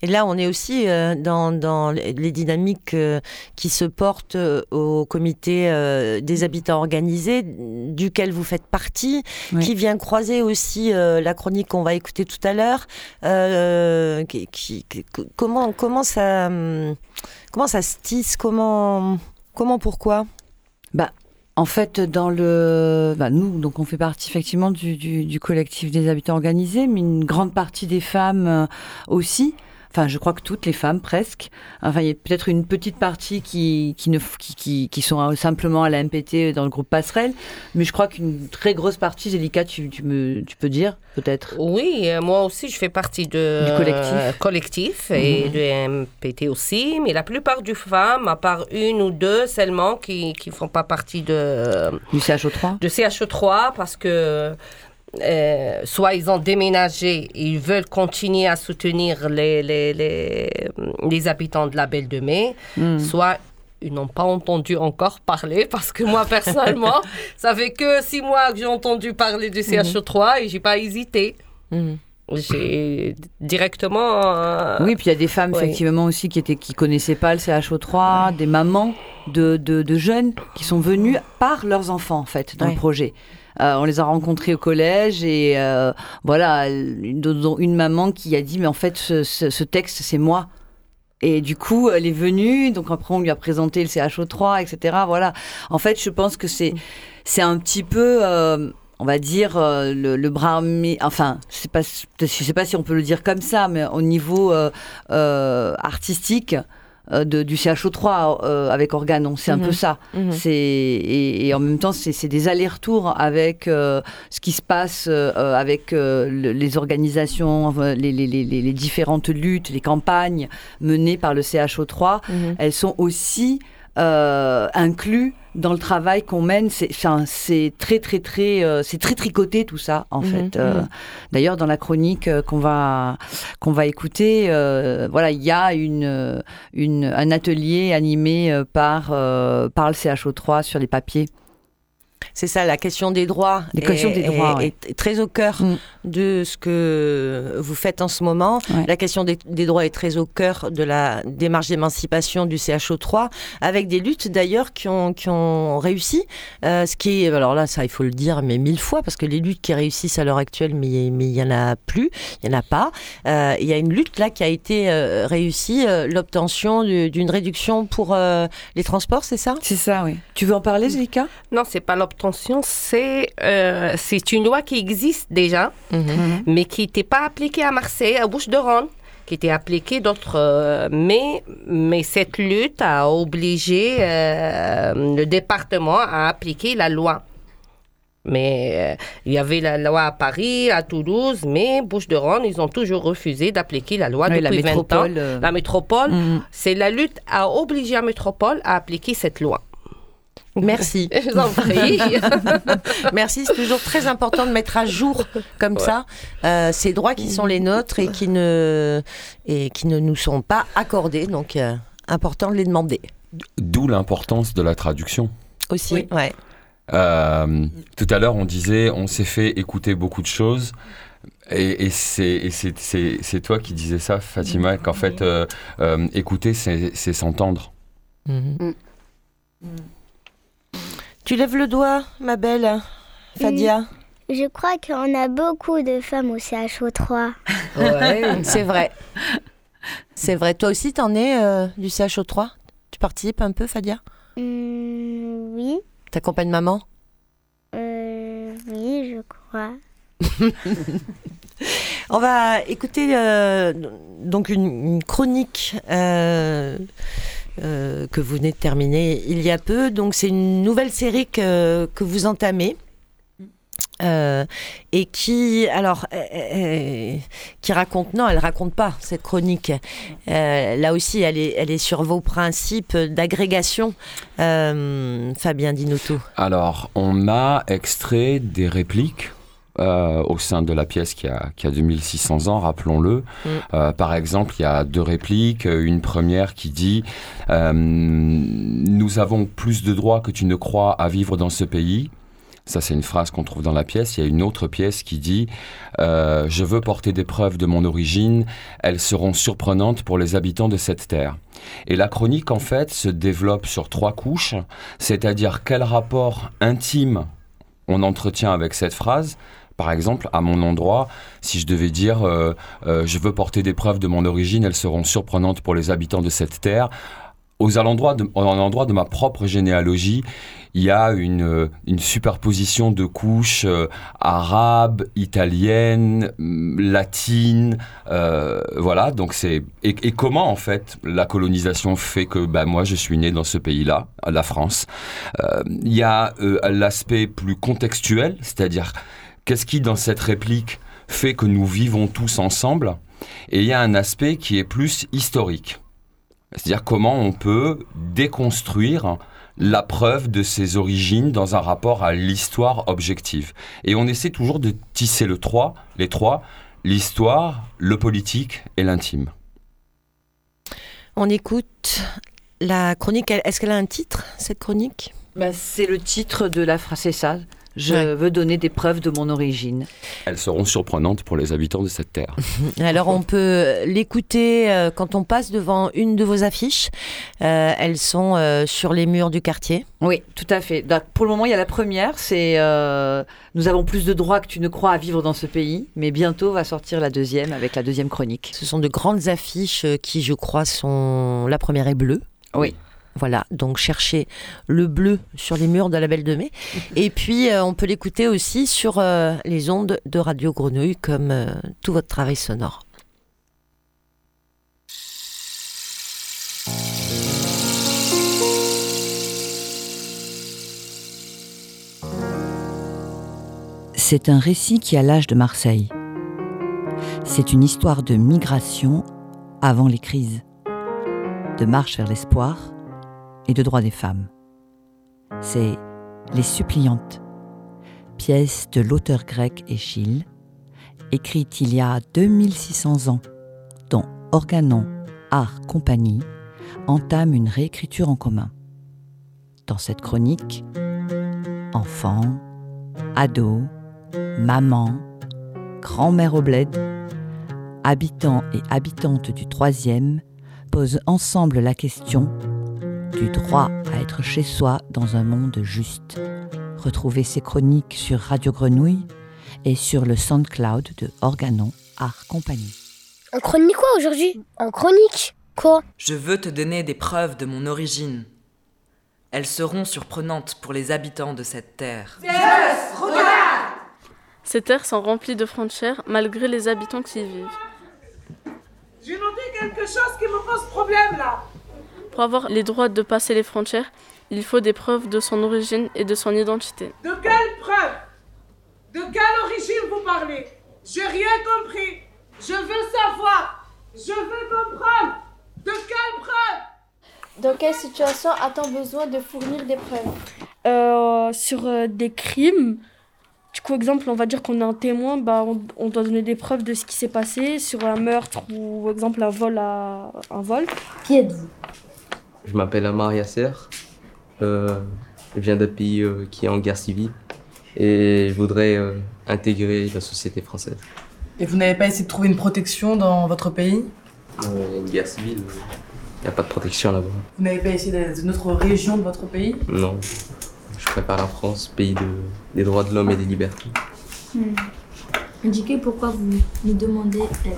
Et là, on est aussi euh, dans, les dynamiques euh, qui se portent euh, au comité des habitants organisés, duquel vous faites partie, qui vient croiser aussi la chronique qu'on va écouter tout à l'heure. comment, comment, ça, comment ça se tisse Comment, comment pourquoi? Bah, en fait, dans le, bah, nous, donc on fait partie effectivement du, collectif des habitants organisés, mais une grande partie des femmes euh, aussi enfin je crois que toutes les femmes presque. Enfin il y a peut-être une petite partie qui, qui, ne, qui, qui, sont simplement à la MPT dans le groupe Passerelle, mais je crois qu'une très grosse partie, Zélika, tu, tu, me, tu peux dire peut-être? Oui, euh, moi aussi je fais partie de, du collectif, collectif et mhm. de MPT aussi, mais la plupart des femmes, à part une ou deux seulement qui ne font pas partie de... Du CHO3 De CHO3 parce que euh, soit ils ont déménagé, ils veulent continuer à soutenir les, les, les, les habitants de la Belle de Mai, hmm. soit ils n'ont pas entendu encore parler parce que moi personnellement, ça fait que six mois que j'ai entendu parler du CHO3 et j'ai pas hésité. Hmm. J'ai directement. Euh, oui, puis il y a des femmes effectivement aussi qui étaient qui connaissaient pas le CHO3, des mamans de, de, de, jeunes qui sont venues par leurs enfants en fait dans le projet. Euh, on les a rencontrés au collège et euh, voilà, une, maman qui a dit mais en fait ce, texte c'est moi. Et du coup, elle est venue, donc après on lui a présenté le CHO3, etc. Voilà. En fait, je pense que c'est c'est un petit peu, euh, on va dire le, bras Enfin, je sais pas, sais pas si on peut le dire comme ça, mais au niveau artistique, de, du CHO3 euh, avec Organon. C'est un Mhm. peu ça. Mhm. C'est et, et en même temps, c'est des allers-retours avec euh, ce qui se passe euh, euh, avec euh, le- les organisations, euh, les, les- les- différentes luttes, les campagnes menées par le CHO3. Mhm. Elles sont aussi euh, inclus dans le travail qu'on mène. C'est très très très euh, c'est très tricoté tout ça en Mhm, fait. Euh, mhm. D'ailleurs, dans la chronique euh, qu'on va qu'on va écouter, euh, voilà, il y a une, euh, une un atelier animé euh, par euh, par le CHO3 sur les papiers. C'est ça, la question des droits. Les questions des droits, est, ouais. est très au cœur Mm. de ce que vous faites en ce moment. Ouais. La question des, des droits est très au cœur de la démarche d'émancipation du CHO3, avec des luttes d'ailleurs qui ont, qui ont réussi. Euh, ce qui est, alors là, ça, il faut le dire, mais mille fois, parce que les luttes qui réussissent à l'heure actuelle, mais mais il y en a plus, il y en a pas. Euh, Il y a une lutte là qui a été euh, réussie, euh, l'obtention du- d'une réduction pour euh, les transports, c'est ça? C'est ça, oui. Tu veux en parler, Zélika? Non, c'est pas l'obtention, c'est euh, c'est une loi qui existe déjà, mais qui n'était pas appliquée à Marseille, à Bouches-de-Rhône, qui était appliquée d'autres. euh, mais, mais cette lutte a obligé euh, le département à appliquer la loi. Mais euh, il y avait la loi à Paris, à Toulouse, mais Bouches-de-Rhône, ils ont toujours refusé d'appliquer la loi Oui, la depuis 20 ans. métropole. La métropole, Mhm. c'est la lutte à obliger la métropole à appliquer cette loi. Merci. Je vous en prie. Merci, c'est toujours très important de mettre à jour comme ça euh, ces droits qui sont les nôtres et qui ne, et qui ne nous sont pas accordés. Donc, euh, important de les demander D'où l'importance de la traduction. aussi. Ouais. Euh, tout à l'heure, on disait, on s'est fait écouter beaucoup de choses. Et, et c'est et c'est- c'est- c'est toi qui disais ça, Fatima, qu'en fait, euh, euh, écouter, c'est c'est s'entendre. Mhm. Tu lèves le doigt, ma belle Fadia. Je crois qu'on a beaucoup de femmes au CHO3. Ouais, c'est vrai. C'est vrai. Toi aussi, t'en es euh, du CHO3 Tu participes un peu, Fadia? Hmm, oui, T'accompagnes maman? Euh, oui, je crois. On va écouter euh, donc une, une chronique euh, euh, que vous venez de terminer il y a peu. Donc c'est une nouvelle série que, que vous entamez. euh, et qui, alors, euh, qui raconte, non, elle raconte pas cette chronique. Là aussi, elle est, elle est sur vos principes d'agrégation. Fabien Dinoto. Alors, on a extrait des répliques euh, au sein de la pièce qui a, qui a 2600 ans, rappelons-le. Mm. Euh, par exemple, il y a deux répliques. Une première qui dit euh, Nous avons plus de droits que tu ne crois à vivre dans ce pays. Ça, c'est une phrase qu'on trouve dans la pièce. Il y a une autre pièce qui dit euh, Je veux porter des preuves de mon origine. Elles seront surprenantes pour les habitants de cette terre. Et la chronique, en fait, se développe sur trois couches, c'est-à-dire quel rapport intime on entretient avec cette phrase. Par exemple, à mon endroit, si je devais dire euh, euh, je veux porter des preuves de mon origine, elles seront surprenantes pour les habitants de cette terre. Aux de, aux endroits de ma propre généalogie, il y a une, euh, superposition de couches arabes, italiennes, hum, latines, voilà. Donc c'est et, comment en fait la colonisation fait que bah, moi je suis né dans ce pays-là, la France. Il y a l'aspect plus contextuel, c'est-à-dire qu'est-ce qui dans cette réplique fait que nous vivons tous ensemble, et il y a un aspect qui est plus historique. C'est-à-dire comment on peut déconstruire la preuve de ses origines dans un rapport à l'histoire objective. Et on essaie toujours de tisser le trois, les trois, l'histoire, le politique et l'intime. On écoute la chronique. Est-ce qu'elle a un titre, cette chronique? Bah, c'est le titre de la phrase, c'est ça. Je veux donner des preuves de mon origine. Elles seront surprenantes pour les habitants de cette terre. Alors on peut l'écouter euh, quand on passe devant une de vos affiches. Euh, elles sont euh, sur les murs du quartier. Oui, tout à fait. Donc, pour le moment, il y a la première, c'est euh, Nous avons plus de droits que tu ne crois à vivre dans ce pays, mais bientôt va sortir la deuxième avec la deuxième chronique. Ce sont de grandes affiches qui, je crois, sont... La première est bleue. Oui. Voilà, donc cherchez le bleu sur les murs de la Belle de Mai. Mhm. Et puis, euh, on peut l'écouter aussi sur euh, les ondes de Radio Grenouille, comme euh, tout votre travail sonore. C'est un récit qui a l'âge de Marseille. C'est une histoire de migration avant les crises, de marche vers l'espoir et de droit des femmes. C'est Les Suppliantes, pièce de l'auteur grec Échille, écrite il y a 2600 ans, dont Organon Art Compagnie entame une réécriture en commun. Dans cette chronique, enfants, ados, mamans, grand-mère au bled, habitants et habitantes du troisième posent ensemble la question du droit à être chez soi dans un monde juste. Retrouvez ces chroniques sur Radio Grenouille et sur le SoundCloud de Organon Art Compagnie. En chronique quoi aujourd'hui? En chronique Quoi? Je veux te donner des preuves de mon origine. Elles seront surprenantes pour les habitants de cette terre. Regarde Ces terres sont remplies de frontières malgré les habitants qui y vivent. J'ai noté quelque chose qui me pose problème là. Pour avoir les droits de passer les frontières, il faut des preuves de son origine et de son identité. De quelles preuves? De quelle origine vous parlez? J'ai rien compris. Je veux savoir. Je veux comprendre. De quelles preuves? Dans quelle situation a-t-on besoin de fournir des preuves? Euh, Sur euh, des crimes. Du coup, exemple, on va dire qu'on est un témoin, bah, on, on, doit donner des preuves de ce qui s'est passé sur un meurtre ou, exemple, un vol. À, un vol. Qui êtes-vous? Je m'appelle Amar Yasser. Euh, je viens d'un pays euh, qui est en guerre civile et je voudrais euh, intégrer la société française. Et vous n'avez pas essayé de trouver une protection dans votre pays? Il y a une guerre civile, il n'y a pas de protection là-bas. Vous n'avez pas essayé d'aller dans une autre région de votre pays? Non. Je préfère la France, pays de, des droits de l'homme et des libertés. Hmm. Indiquez pourquoi vous nous demandez l'aide.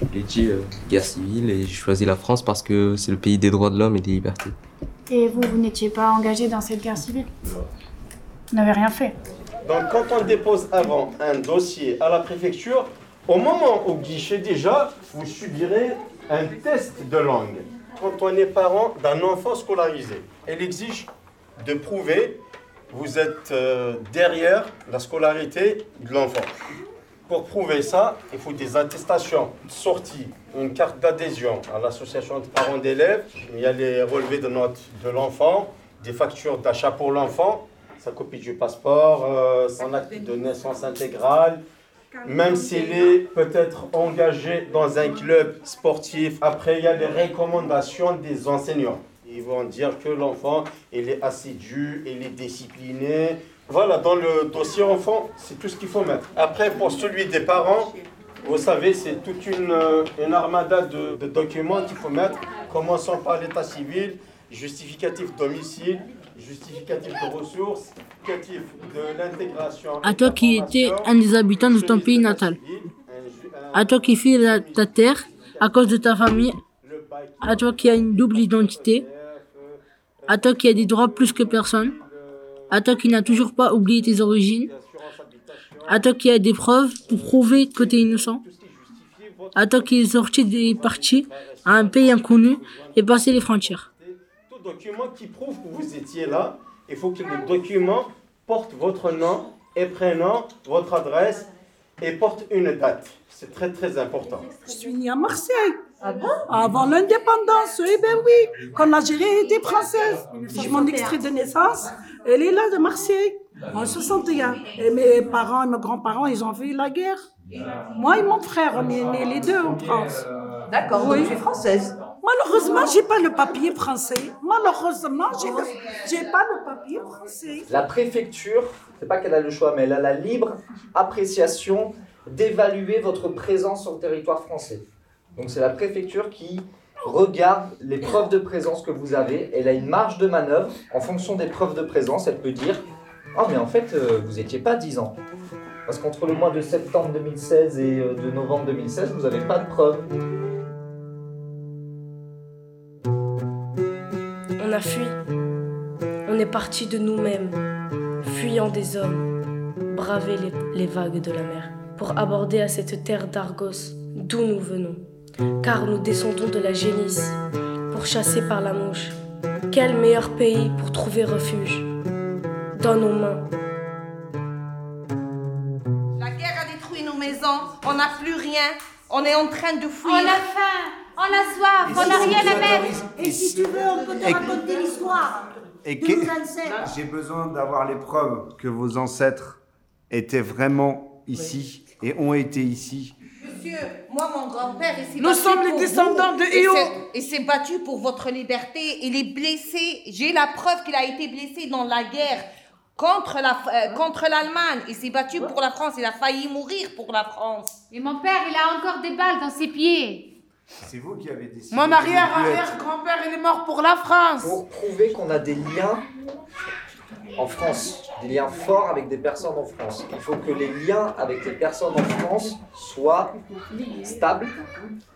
Je l'ai dit, euh, guerre civile, et j'ai choisi la France parce que c'est le pays des droits de l'homme et des libertés. Et vous, vous n'étiez pas engagé dans cette guerre civile? Non. Vous n'avez rien fait? Donc quand on dépose avant un dossier à la préfecture, au moment au guichet déjà, vous subirez un test de langue. Quand on est parent d'un enfant scolarisé, elle exige de prouver vous êtes euh, derrière la scolarité de l'enfant. Pour prouver ça, il faut des attestations sorties, une carte d'adhésion à l'association de parents d'élèves, il y a les relevés de notes de l'enfant, des factures d'achat pour l'enfant, sa copie du passeport, euh, son acte de naissance intégrale, même s'il est peut-être engagé dans un club sportif. Après, il y a les recommandations des enseignants. Ils vont dire que l'enfant, il est assidu, il est discipliné. Voilà, dans le dossier enfant, c'est tout ce qu'il faut mettre. Après, pour celui des parents, vous savez, c'est toute une, une armada de, de documents qu'il faut mettre, commençant par l'état civil, justificatif domicile, justificatif de ressources, justificatif de l'intégration. À toi qui étais un des habitants de ton pays natal. À toi qui fuis ta terre à cause de ta famille. À toi qui as une double identité. À toi qui as des droits plus que personne. À toi qui n'as toujours pas oublié tes origines. À toi qui as des preuves pour prouver que tu es innocent. À toi qui es sorti des partis à un pays inconnu et passé les frontières. Tout document qui prouve que vous étiez là, il faut que le document porte votre nom et prénom, votre adresse et porte une date. C'est très très important. Je suis née à Marseille. Avant l'indépendance, eh ben oui, quand l'Algérie était française. J'ai mon extrait de naissance, elle est là de Marseille, en 61. Et mes parents et mes grands-parents, ils ont fait la guerre. Moi et mon frère, on est nés les deux en France. D'accord, donc tu es française. Malheureusement, j'ai pas le papier français. Malheureusement, j'ai le... j'ai pas le papier français. La préfecture, c'est pas qu'elle a le choix, mais elle a la libre appréciation d'évaluer votre présence sur le territoire français. Donc c'est la préfecture qui regarde les preuves de présence que vous avez. Elle a une marge de manœuvre. En fonction des preuves de présence, elle peut dire Oh, mais en fait, euh, vous n'étiez pas 10 ans. Parce qu'entre le mois de septembre 2016 et euh, de novembre 2016, vous n'avez pas de preuves. On a fui. On est parti de nous-mêmes, fuyant des hommes, braver les vagues de la mer, pour aborder à cette terre d'Argos, d'où nous venons car nous descendons de la génisse, pourchassés par la mouche. Quel meilleur pays pour trouver refuge Dans nos mains. La guerre a détruit nos maisons, on n'a plus rien, on est en train de fuir. On a faim, on a soif, on n'a rien à mettre. Et si tu veux, on peut te raconter l'histoire. Et que... J'ai besoin d'avoir les preuves que vos ancêtres étaient vraiment ici et ont été ici Monsieur, moi, mon grand-père, il s'est Nous sommes les descendants de Io. Il s'est battu pour votre liberté. Il est blessé. J'ai la preuve qu'il a été blessé dans la guerre contre la euh, contre l'Allemagne. Il s'est battu pour la France. Il a failli mourir pour la France. Et mon père, il a encore des balles dans ses pieds. C'est vous qui avez décidé. Mon arrière-arrière-grand-père, il est mort pour la France. Pour prouver qu'on a des liens en France, des liens forts avec des personnes en France. Il faut que les liens avec les personnes en France soient stables,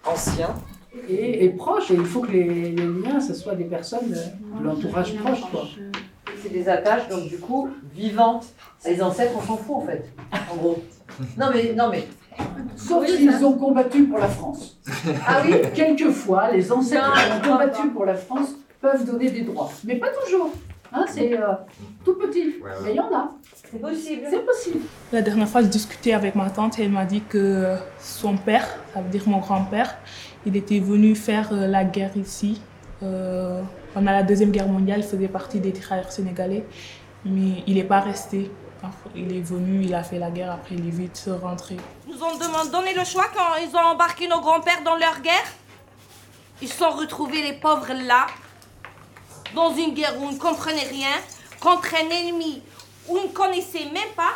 anciens. Et, proches, et il faut que les, liens, ce soit des personnes de l'entourage proche. Quoi. C'est des attaches, donc du coup, vivantes. Les ancêtres, on s'en fout en fait, en gros. Non mais, non mais, Sauf s'ils ont combattu pour la France. Ah oui Quelquefois, les ancêtres qui ont combattu pour la France peuvent donner des droits. Mais pas toujours. Hein, c'est euh, tout petit. Mais il y en a. C'est possible. C'est possible. La dernière fois, je discutais avec ma tante et elle m'a dit que son père, ça veut dire mon grand-père, il était venu faire euh, la guerre ici. Euh, pendant la Deuxième Guerre mondiale, il faisait partie des tirailleurs sénégalais, mais il n'est pas resté. Il est venu, il a fait la guerre, après il est vite rentré. Ils nous ont donné le choix quand ils ont embarqué nos grands-pères dans leur guerre. Ils sont retrouvés, les pauvres, là, dans une guerre où on ne comprenait rien, contre un ennemi où on ne connaissait même pas,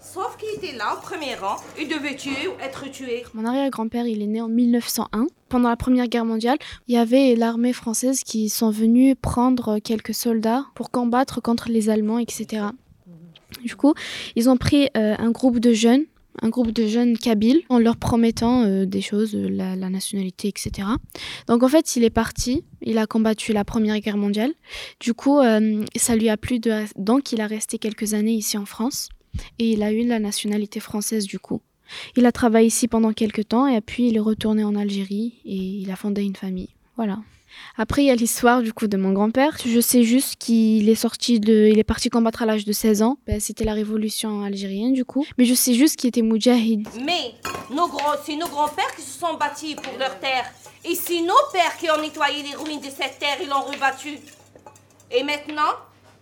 sauf qu'il était là au premier rang, il devait tuer ou être tué. Mon arrière-grand-père, il est né en 1901. Pendant la Première Guerre mondiale, il y avait l'armée française qui sont venus prendre quelques soldats pour combattre contre les Allemands, etc. Du coup, ils ont pris euh, un groupe de jeunes un groupe de jeunes kabyles en leur promettant euh, des choses, euh, la, nationalité, etc. Donc en fait, il est parti, il a combattu la Première Guerre mondiale. Du coup, euh, ça lui a plu, de... donc il a resté quelques années ici en France et il a eu la nationalité française du coup. Il a travaillé ici pendant quelques temps et puis il est retourné en Algérie et il a fondé une famille. Voilà. Après, il y a l'histoire du coup de mon grand-père. Je sais juste qu'il est sorti de, il est parti combattre à l'âge de 16 ans. Ben, c'était la révolution algérienne du coup. Mais je sais juste qu'il était moudjahid. Mais nos grands, c'est nos grands-pères qui se sont bâtis pour leur terre. Et c'est nos pères qui ont nettoyé les ruines de cette terre, ils l'ont rebattu. Et maintenant,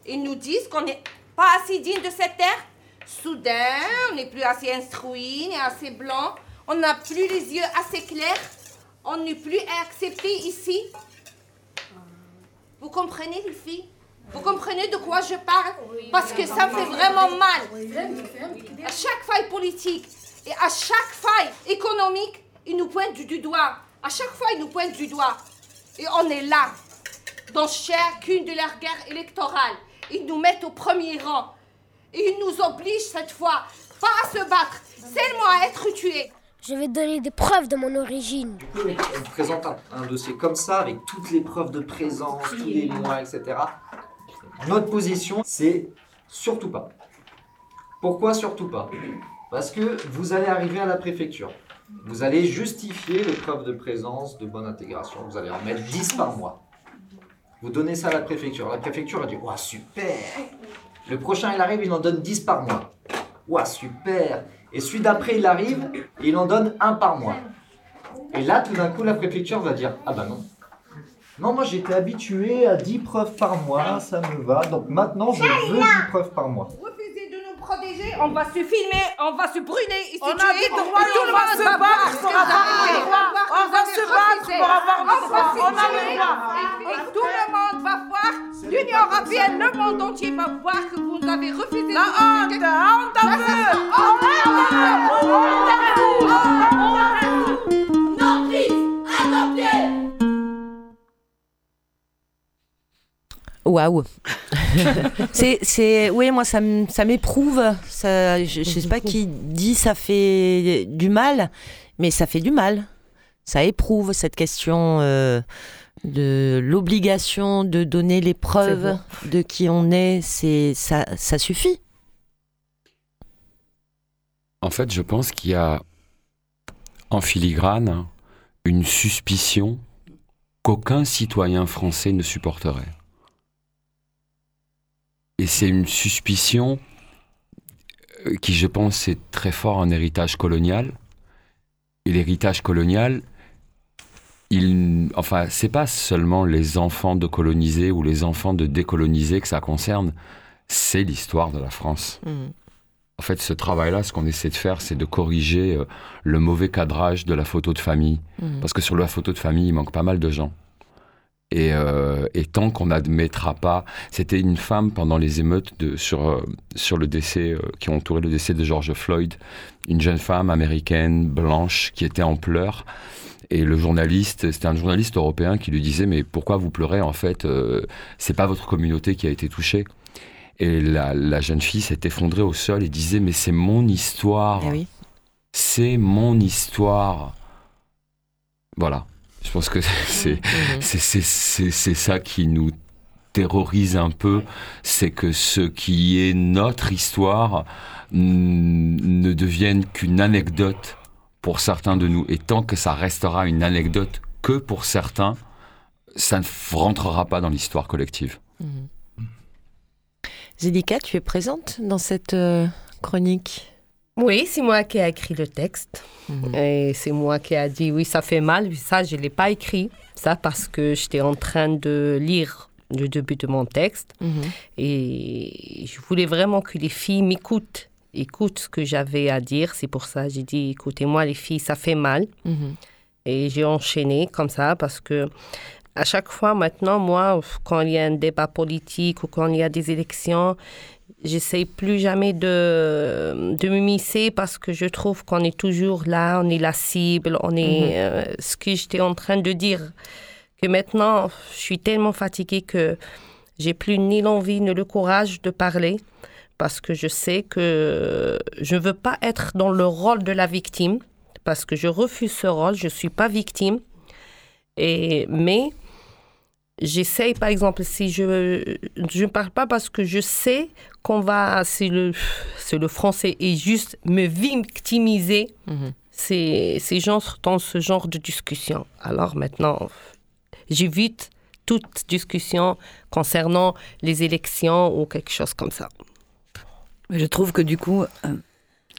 ils nous disent qu'on n'est pas assez digne de cette terre. Soudain, on n'est plus assez instruit, assez blanc. On n'a plus les yeux assez clairs. On n'est plus accepté ici. Vous comprenez, les filles? Vous comprenez de quoi je parle? Parce que ça fait vraiment mal. À chaque faille politique et à chaque faille économique, ils nous pointent du, doigt. À chaque fois, ils nous pointent du doigt. Et on est là, dans chacune de leurs guerres électorales. Ils nous mettent au premier rang. Et ils nous obligent cette fois pas à se battre, seulement à être tués. Je vais donner des preuves de mon origine. on vous présente un, dossier comme ça, avec toutes les preuves de présence, tous les mois, etc. Notre position, c'est surtout pas. Pourquoi surtout pas? Parce que vous allez arriver à la préfecture. Vous allez justifier les preuves de présence, de bonne intégration. Vous allez en mettre 10 par mois. Vous donnez ça à la préfecture. La préfecture a dit Ouah, super Le prochain, il arrive, il en donne 10 par mois. Ouah, super et celui d'après, il arrive et il en donne un par mois. Et là, tout d'un coup, la préfecture va dire Ah bah non. Non, moi j'étais habitué à 10 preuves par mois, ça me va. Donc maintenant, je veux 10 preuves par mois. Protéger, on va se filmer, on va se brûler ici. On a des droits, on va se battre pour avoir droits. On va se battre pour avoir nos droits. On a les droits. Et tout le monde va voir, l'Union européenne, le monde entier va voir que vous avez refusé La honte, honte à vous Honte à vous Waouh C'est, c'est, oui, moi ça, ça m'éprouve. Ça, je, je sais pas qui dit ça fait du mal, mais ça fait du mal. Ça éprouve cette question euh, de l'obligation de donner les preuves de qui on est. C'est ça, ça suffit. En fait, je pense qu'il y a en filigrane une suspicion qu'aucun citoyen français ne supporterait. Et c'est une suspicion euh, qui, je pense, est très fort un héritage colonial, et l'héritage colonial, il, enfin, c'est pas seulement les enfants de colonisés ou les enfants de décolonisés que ça concerne, c'est l'histoire de la France. Mmh. En fait, ce travail-là, ce qu'on essaie de faire, c'est de corriger euh, le mauvais cadrage de la photo de famille. Mmh. Parce que sur la photo de famille, il manque pas mal de gens. Et, euh, tant qu'on n'admettra pas, c'était une femme pendant les émeutes de, sur, euh, sur le décès qui ont entouré le décès de George Floyd, une jeune femme américaine blanche qui était en pleurs. Et le journaliste, c'était un journaliste européen qui lui disait mais pourquoi vous pleurez en fait C'est pas votre communauté qui a été touchée. Et la, jeune fille s'est effondrée au sol et disait Mais c'est mon histoire. Eh c'est mon histoire. Voilà. Je pense que c'est mmh. c'est ça qui nous terrorise un peu, c'est que ce qui est notre histoire ne devienne qu'une anecdote pour certains de nous. Et tant que ça restera une anecdote que pour certains, ça ne rentrera pas dans l'histoire collective. Mmh. Zélica, tu es présente dans cette euh, chronique? Oui, c'est moi qui ai écrit le texte. Mhm. Et c'est moi qui ai dit oui, ça fait mal. Ça, je ne l'ai pas écrit. Ça, parce que j'étais en train de lire le début de mon texte. Mhm. Et je voulais vraiment que les filles m'écoutent, écoutent ce que j'avais à dire. C'est pour ça que j'ai dit écoutez-moi, les filles, ça fait mal. Mhm. Et j'ai enchaîné comme ça parce que à chaque fois maintenant, moi, quand il y a un débat politique ou quand il y a des élections, j'essaie plus jamais de, de m'immiscer parce que je trouve qu'on est toujours là, on est la cible, on est mhm. euh, ce que j'étais en train de dire. Que maintenant, je suis tellement fatiguée que j'ai plus ni l'envie ni le courage de parler parce que je sais que je ne veux pas être dans le rôle de la victime parce que je refuse ce rôle, je ne suis pas victime. Et, mais J'essaye, par exemple, si je je ne parle pas parce que je sais qu'on va, si le, le français est juste me victimiser, mhm. c'est ces gens dans ce genre de discussion. Alors maintenant, j'évite toute discussion concernant les élections ou quelque chose comme ça. Je trouve que du coup, euh,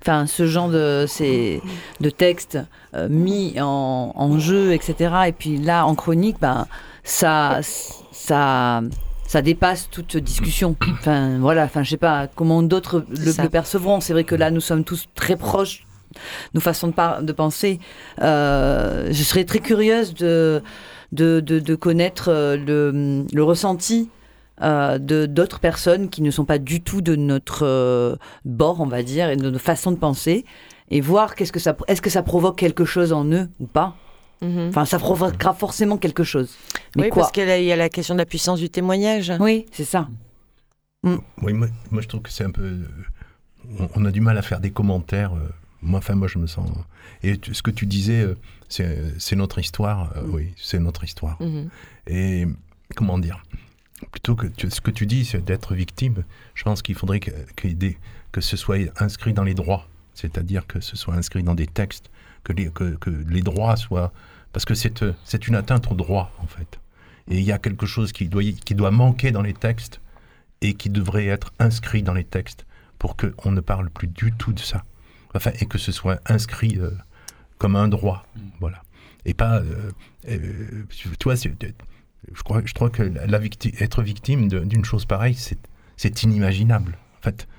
enfin, ce genre de, ces, de textes euh, mis en, en, jeu, etc., et puis là, en chronique, ben ça, ça, ça dépasse toute discussion. Enfin, voilà, enfin, je sais pas comment d'autres le, percevront. C'est vrai que là, nous sommes tous très proches nos façons de, de penser. Euh, je serais très curieuse de, de, de, connaître euh, le, le ressenti euh, de d'autres personnes qui ne sont pas du tout de notre bord, on va dire, et de notre façon de penser, et voir qu'est-ce que ça, est-ce que ça provoque quelque chose en eux ou pas. Mhm. Enfin, ça provoquera forcément quelque chose. Mais oui, parce qu'il y a la question de la puissance du témoignage. Oui, c'est ça. Mm. Oui, moi, je trouve que c'est un peu. Euh, on, a du mal à faire des commentaires. Euh, moi, enfin, moi, je me sens. Et ce que tu disais, euh, c'est notre histoire. Mm. Oui, c'est notre histoire. Mhm. Et comment dire Plutôt que ce que tu dis, c'est d'être victime, je pense qu'il faudrait que, que ce soit inscrit dans les droits. C'est-à-dire que ce soit inscrit dans des textes que les, droits soient... Parce que c'est une atteinte aux droits, en fait. Et il y a quelque chose qui doit, manquer dans les textes et qui devrait être inscrit dans les textes pour qu'on ne parle plus du tout de ça. Enfin, et que ce soit inscrit euh, comme un droit. Voilà. Et pas... Euh, euh, vois, je crois, que être victime d'une chose pareille, c'est inimaginable. En fait, euh,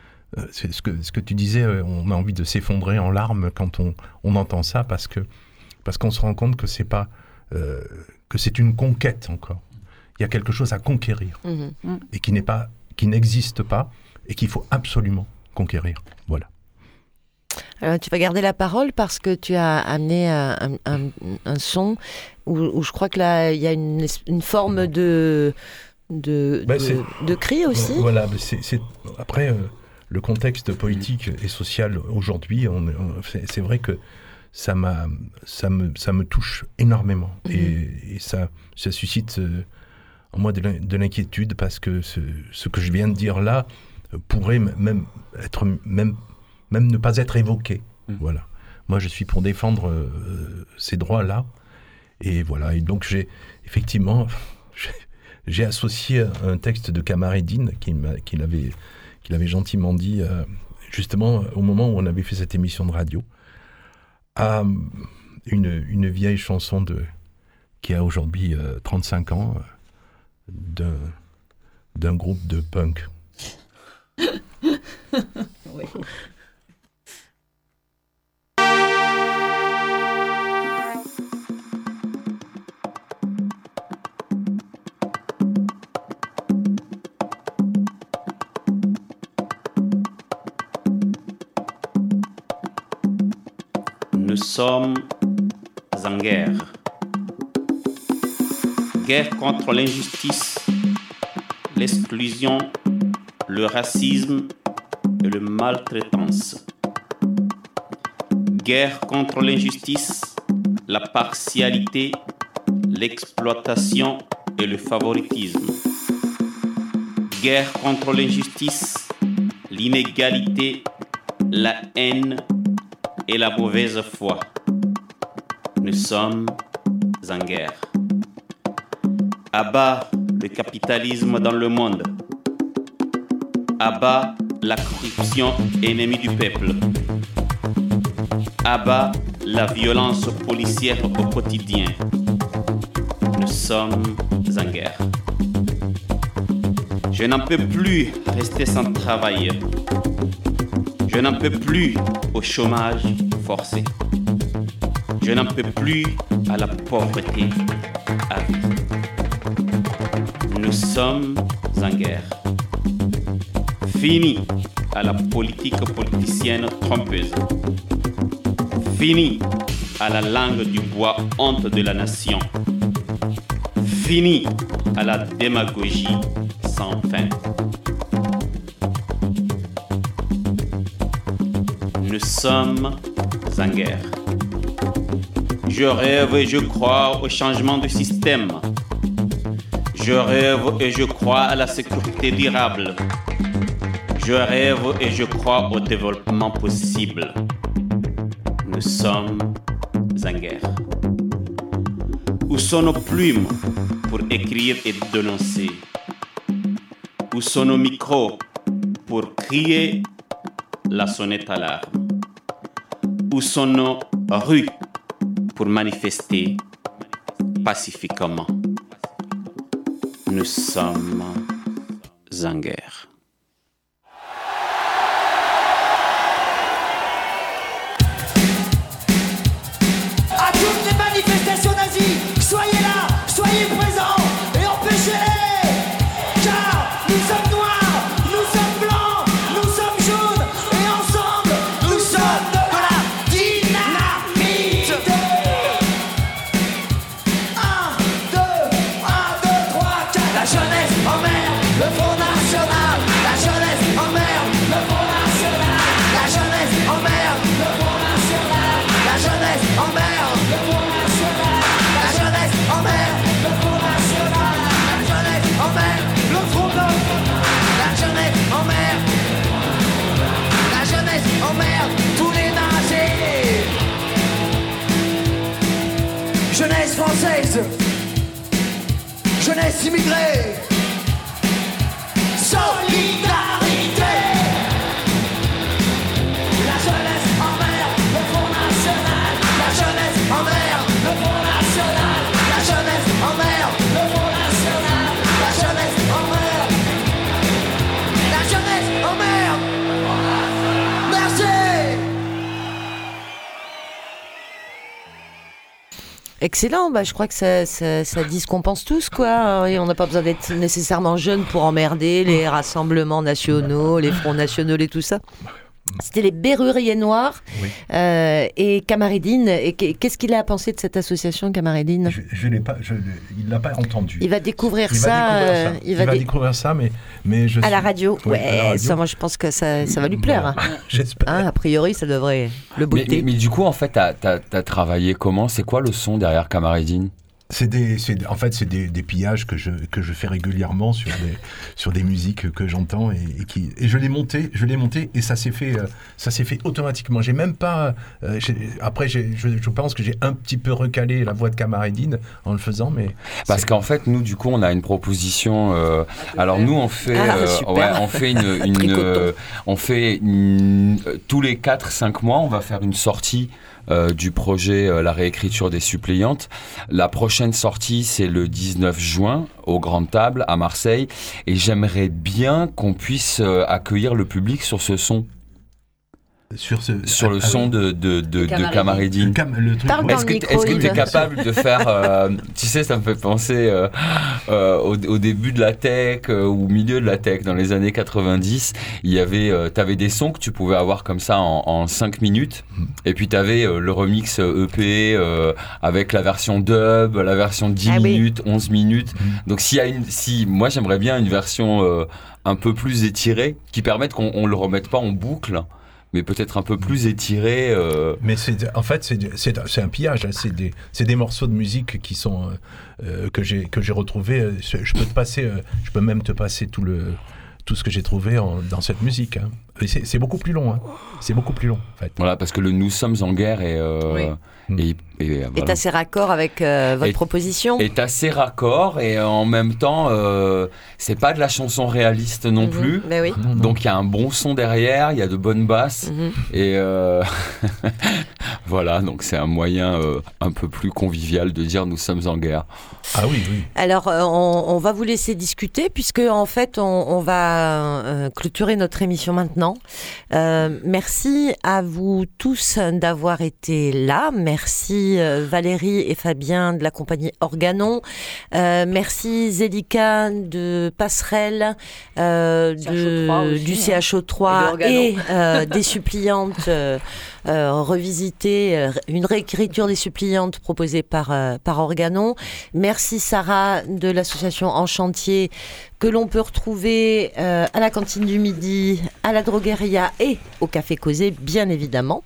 c'est ce que, ce que tu disais, euh, on a envie de s'effondrer en larmes quand on, on entend ça parce que parce qu'on se rend compte que c'est pas euh, que c'est une conquête encore. Il y a quelque chose à conquérir mhm. et qui n'est pas qui n'existe pas et qu'il faut absolument conquérir. Voilà. Alors, tu vas garder la parole parce que tu as amené un, un, son où, je crois que là, il y a une, une forme de, de, bah, de, cri aussi. Voilà, c'est après, le contexte politique et social aujourd'hui, c'est vrai que ça, ça, me, ça me touche énormément. Mhm. Et, ça, ça suscite euh, en moi de l'inquiétude parce que ce, que je viens de dire là pourrait même, être, même, même ne pas être évoqué. Mhm. Voilà. Moi, je suis pour défendre euh, ces droits-là. Et voilà. Et donc, j'ai effectivement, j'ai associé un texte de Kamaredine qui, qui l'avait qu'il avait gentiment dit, euh, justement, au moment où on avait fait cette émission de radio. une, une, vieille chanson de, qui a aujourd'hui 35 ans d'un, d'un groupe de punk. oui. Sommes en guerre. Guerre contre l'injustice, l'exclusion, le racisme et le maltraitance. Guerre contre l'injustice, la partialité, l'exploitation et le favoritisme. Guerre contre l'injustice, l'inégalité, la haine et la mauvaise foi. Nous sommes en guerre. Abat le capitalisme dans le monde. Abat la corruption ennemie du peuple. Abat la violence policière au quotidien. Nous sommes en guerre. Je n'en peux plus rester sans travail. Je n'en peux plus au chômage forcé. Je n'en peux plus à la pauvreté à vie. Nous sommes en guerre. Fini à la politique politicienne trompeuse. Fini à la langue du bois honte de la nation. Fini à la démagogie sans fin. Nous sommes en guerre. Je rêve et je crois au changement du système. Je rêve et je crois à la sécurité durable. Je rêve et je crois au développement possible. Nous sommes guerre. Où sont nos plumes pour écrire et dénoncer? Où sont nos micros pour crier la sonnette alarme Où sont nos rues pour manifester pacifiquement Nous sommes en guerre. Française. Jeunesse immigrée. Solidarité Excellent, bah, je crois que ça, ça, ça dit ce qu'on pense tous, quoi. Et on n'a pas besoin d'être nécessairement jeune pour emmerder les rassemblements nationaux, les fronts nationaux et tout ça. C'était les Berruriers Noirs euh, et Camaridine. Et qu'est-ce qu'il a pensé de cette association Camaridine Je, je l'ai pas, je, il l'a pas entendu. Il va découvrir Il ça. va découvrir euh, ça. Il va, dé- découvrir ça, mais mais je à suis- la radio. Oui, ouais, à la radio. ça, moi je pense que ça, ça va lui plaire. hein. J'espère. Hein, a priori, ça devrait le Mais, booter. mais- mais du coup, en fait, t'as as, travaillé comment? C'est quoi le son derrière Camaridine C'est des, c'est- en fait, c'est des, des pillages que je, que je fais régulièrement sur des, sur des musiques que j'entends et, et qui, et je l'ai monté, je l'ai monté et ça s'est fait, euh, ça s'est fait automatiquement. J'ai même pas, euh, j'ai- après, j'ai- je, je pense que j'ai un petit peu recalé la voix de Camaridine en le faisant, mais Parce qu'en fait, nous, du coup, on a une proposition. euh, alors, nous, on fait, Ah, euh, ouais, on fait une, euh, on fait une- tous les 4-5 mois, on va faire une sortie du projet euh, La réécriture des suppliantes. La prochaine sortie, c'est le 19 juin au Grand Table à Marseille. Et j'aimerais bien qu'on puisse euh, accueillir le public sur ce son. Sur, ce, sur le ah, son oui. de, de, de, de Camaridine. Cam- Est-ce que tu es capable de faire, euh, tu sais, ça me fait penser euh, euh, au, au début de la tech, euh, ou au milieu de la tech, dans les années 90, il y avait, euh, t'avais des sons que tu pouvais avoir comme ça en, en 5 minutes, Mm. et puis t'avais euh, le remix euh, EP euh, avec la version dub, la version 10 Ah oui. minutes, 11 minutes. Mm. Donc s'il y a une, si, moi j'aimerais bien une version euh, un peu plus étirée, qui permette qu'on on le remette pas en boucle, mais peut-être un peu plus étiré. euh, Mais c'est, en fait, c'est, un pillage. hein. C'est, des, des morceaux de musique qui sont euh, euh, que j'ai retrouvés. Je peux te passer, je peux même te passer tout le tout ce que j'ai trouvé dans cette musique. hein. C'est, beaucoup plus long. hein. C'est beaucoup plus long. En fait. Voilà, parce que le Nous sommes en guerre est, euh, et, et, Est voilà. assez raccord avec euh, votre proposition est assez raccord et en même temps, euh, c'est pas de la chanson réaliste non Mhm, plus. ben oui. Donc il y a un bon son derrière, il y a de bonnes basses Mhm. et euh, voilà, donc c'est un moyen euh, un peu plus convivial de dire nous sommes en guerre. Ah oui, oui. Alors, euh, on, on va vous laisser discuter puisque en fait, on, on va euh, clôturer notre émission maintenant. Euh, merci à vous tous d'avoir été là. Merci euh, Valérie et Fabien de la compagnie Organon. Euh, merci Zélika de Passerelle, euh, de, aussi, du hein. CHO3 Et et des suppliantes euh, revisitées, euh, une réécriture des suppliantes proposée par, euh, par Organon. Merci Sarah de l'association En Chantier que l'on peut retrouver euh, à la cantine du midi, à la drogueria et au café Causé, bien évidemment.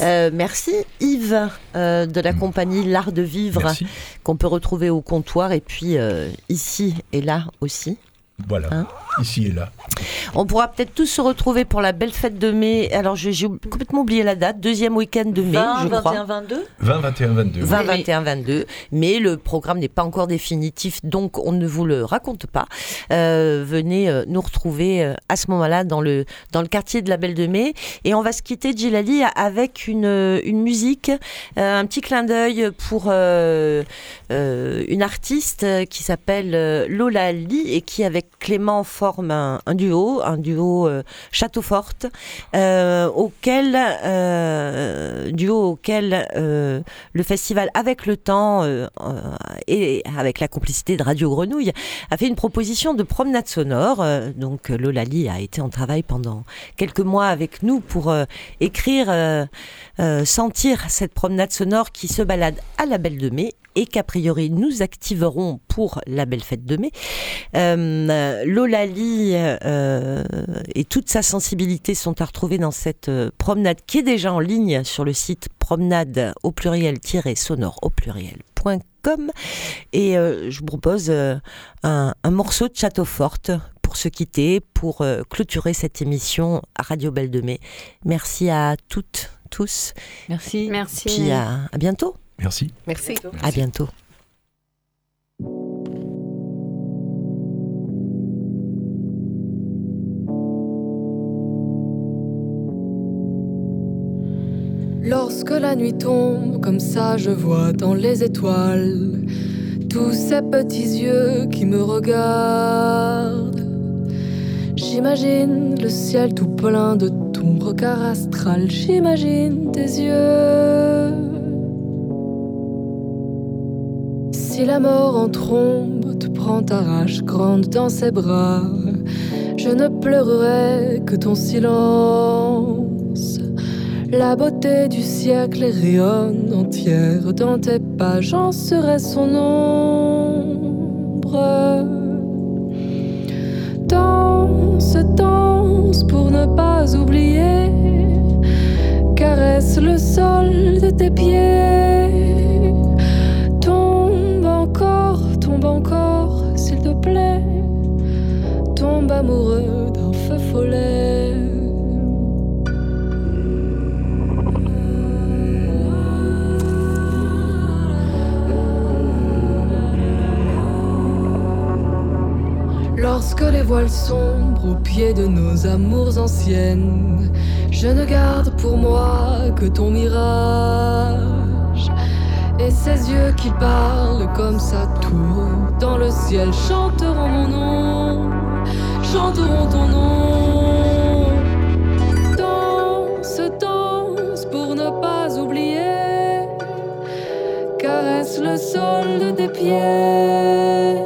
Euh, merci Yves euh, de la compagnie L'Art de Vivre qu'on peut retrouver au comptoir et puis euh, ici et là aussi. Voilà. Hein Ici et là. On pourra peut-être tous se retrouver pour la belle fête de mai. Alors j'ai complètement oublié la date, deuxième week-end de mai, 20, je 21, crois. 22 20, 21, 22. 20, 21, 22. Mais le programme n'est pas encore définitif, donc on ne vous le raconte pas. Euh, venez euh, nous retrouver euh, à ce moment-là dans le, dans le quartier de la Belle de Mai. Et on va se quitter, Djilali, avec une, une musique, un petit clin d'œil pour euh, euh, une artiste qui s'appelle Lola Lee et qui, avec Clément, un, duo, un duo euh, Château Forte, euh, auquel, euh, duo auquel le festival Avec le Temps et avec la complicité de Radio Grenouille a fait une proposition de promenade sonore. Donc Lola Lee a été en travail pendant quelques mois avec nous pour écrire, sentir cette promenade sonore qui se balade à la Belle de Mai et qu'a priori nous activerons pour la belle fête de mai. Euh, Lola Lee euh, et toute sa sensibilité sont à retrouver dans cette euh, promenade qui est déjà en ligne sur le site promenade au pluriel-sonore au pluriel.com et euh, je vous propose euh, un, un morceau de Château Forte pour se quitter, pour euh, clôturer cette émission à Radio Belle de Mai. Merci à toutes, tous. Merci. Merci. Puis à, à bientôt. Merci. Merci. À bientôt. Lorsque la nuit tombe, comme ça je vois dans les étoiles tous ces petits yeux qui me regardent. J'imagine le ciel tout plein de ton regard astral, j'imagine tes yeux. Si la mort en trombe te prend ta rage grande dans ses bras, je ne pleurerai que ton silence. La beauté du siècle rayonne entière dans tes pas, j'en serai son ombre. Danse, danse pour ne pas oublier, caresse le sol de tes pieds. Tombe encore, s'il te plaît. Tombe amoureux d'un feu follet. Lorsque les voiles sombrent au pied de nos amours anciennes, je ne garde pour moi que ton mirage. Et ces yeux qui parlent comme ça tout dans le ciel chanteront mon nom, chanteront ton nom. Danse, danse pour ne pas oublier, caresse le sol des pieds.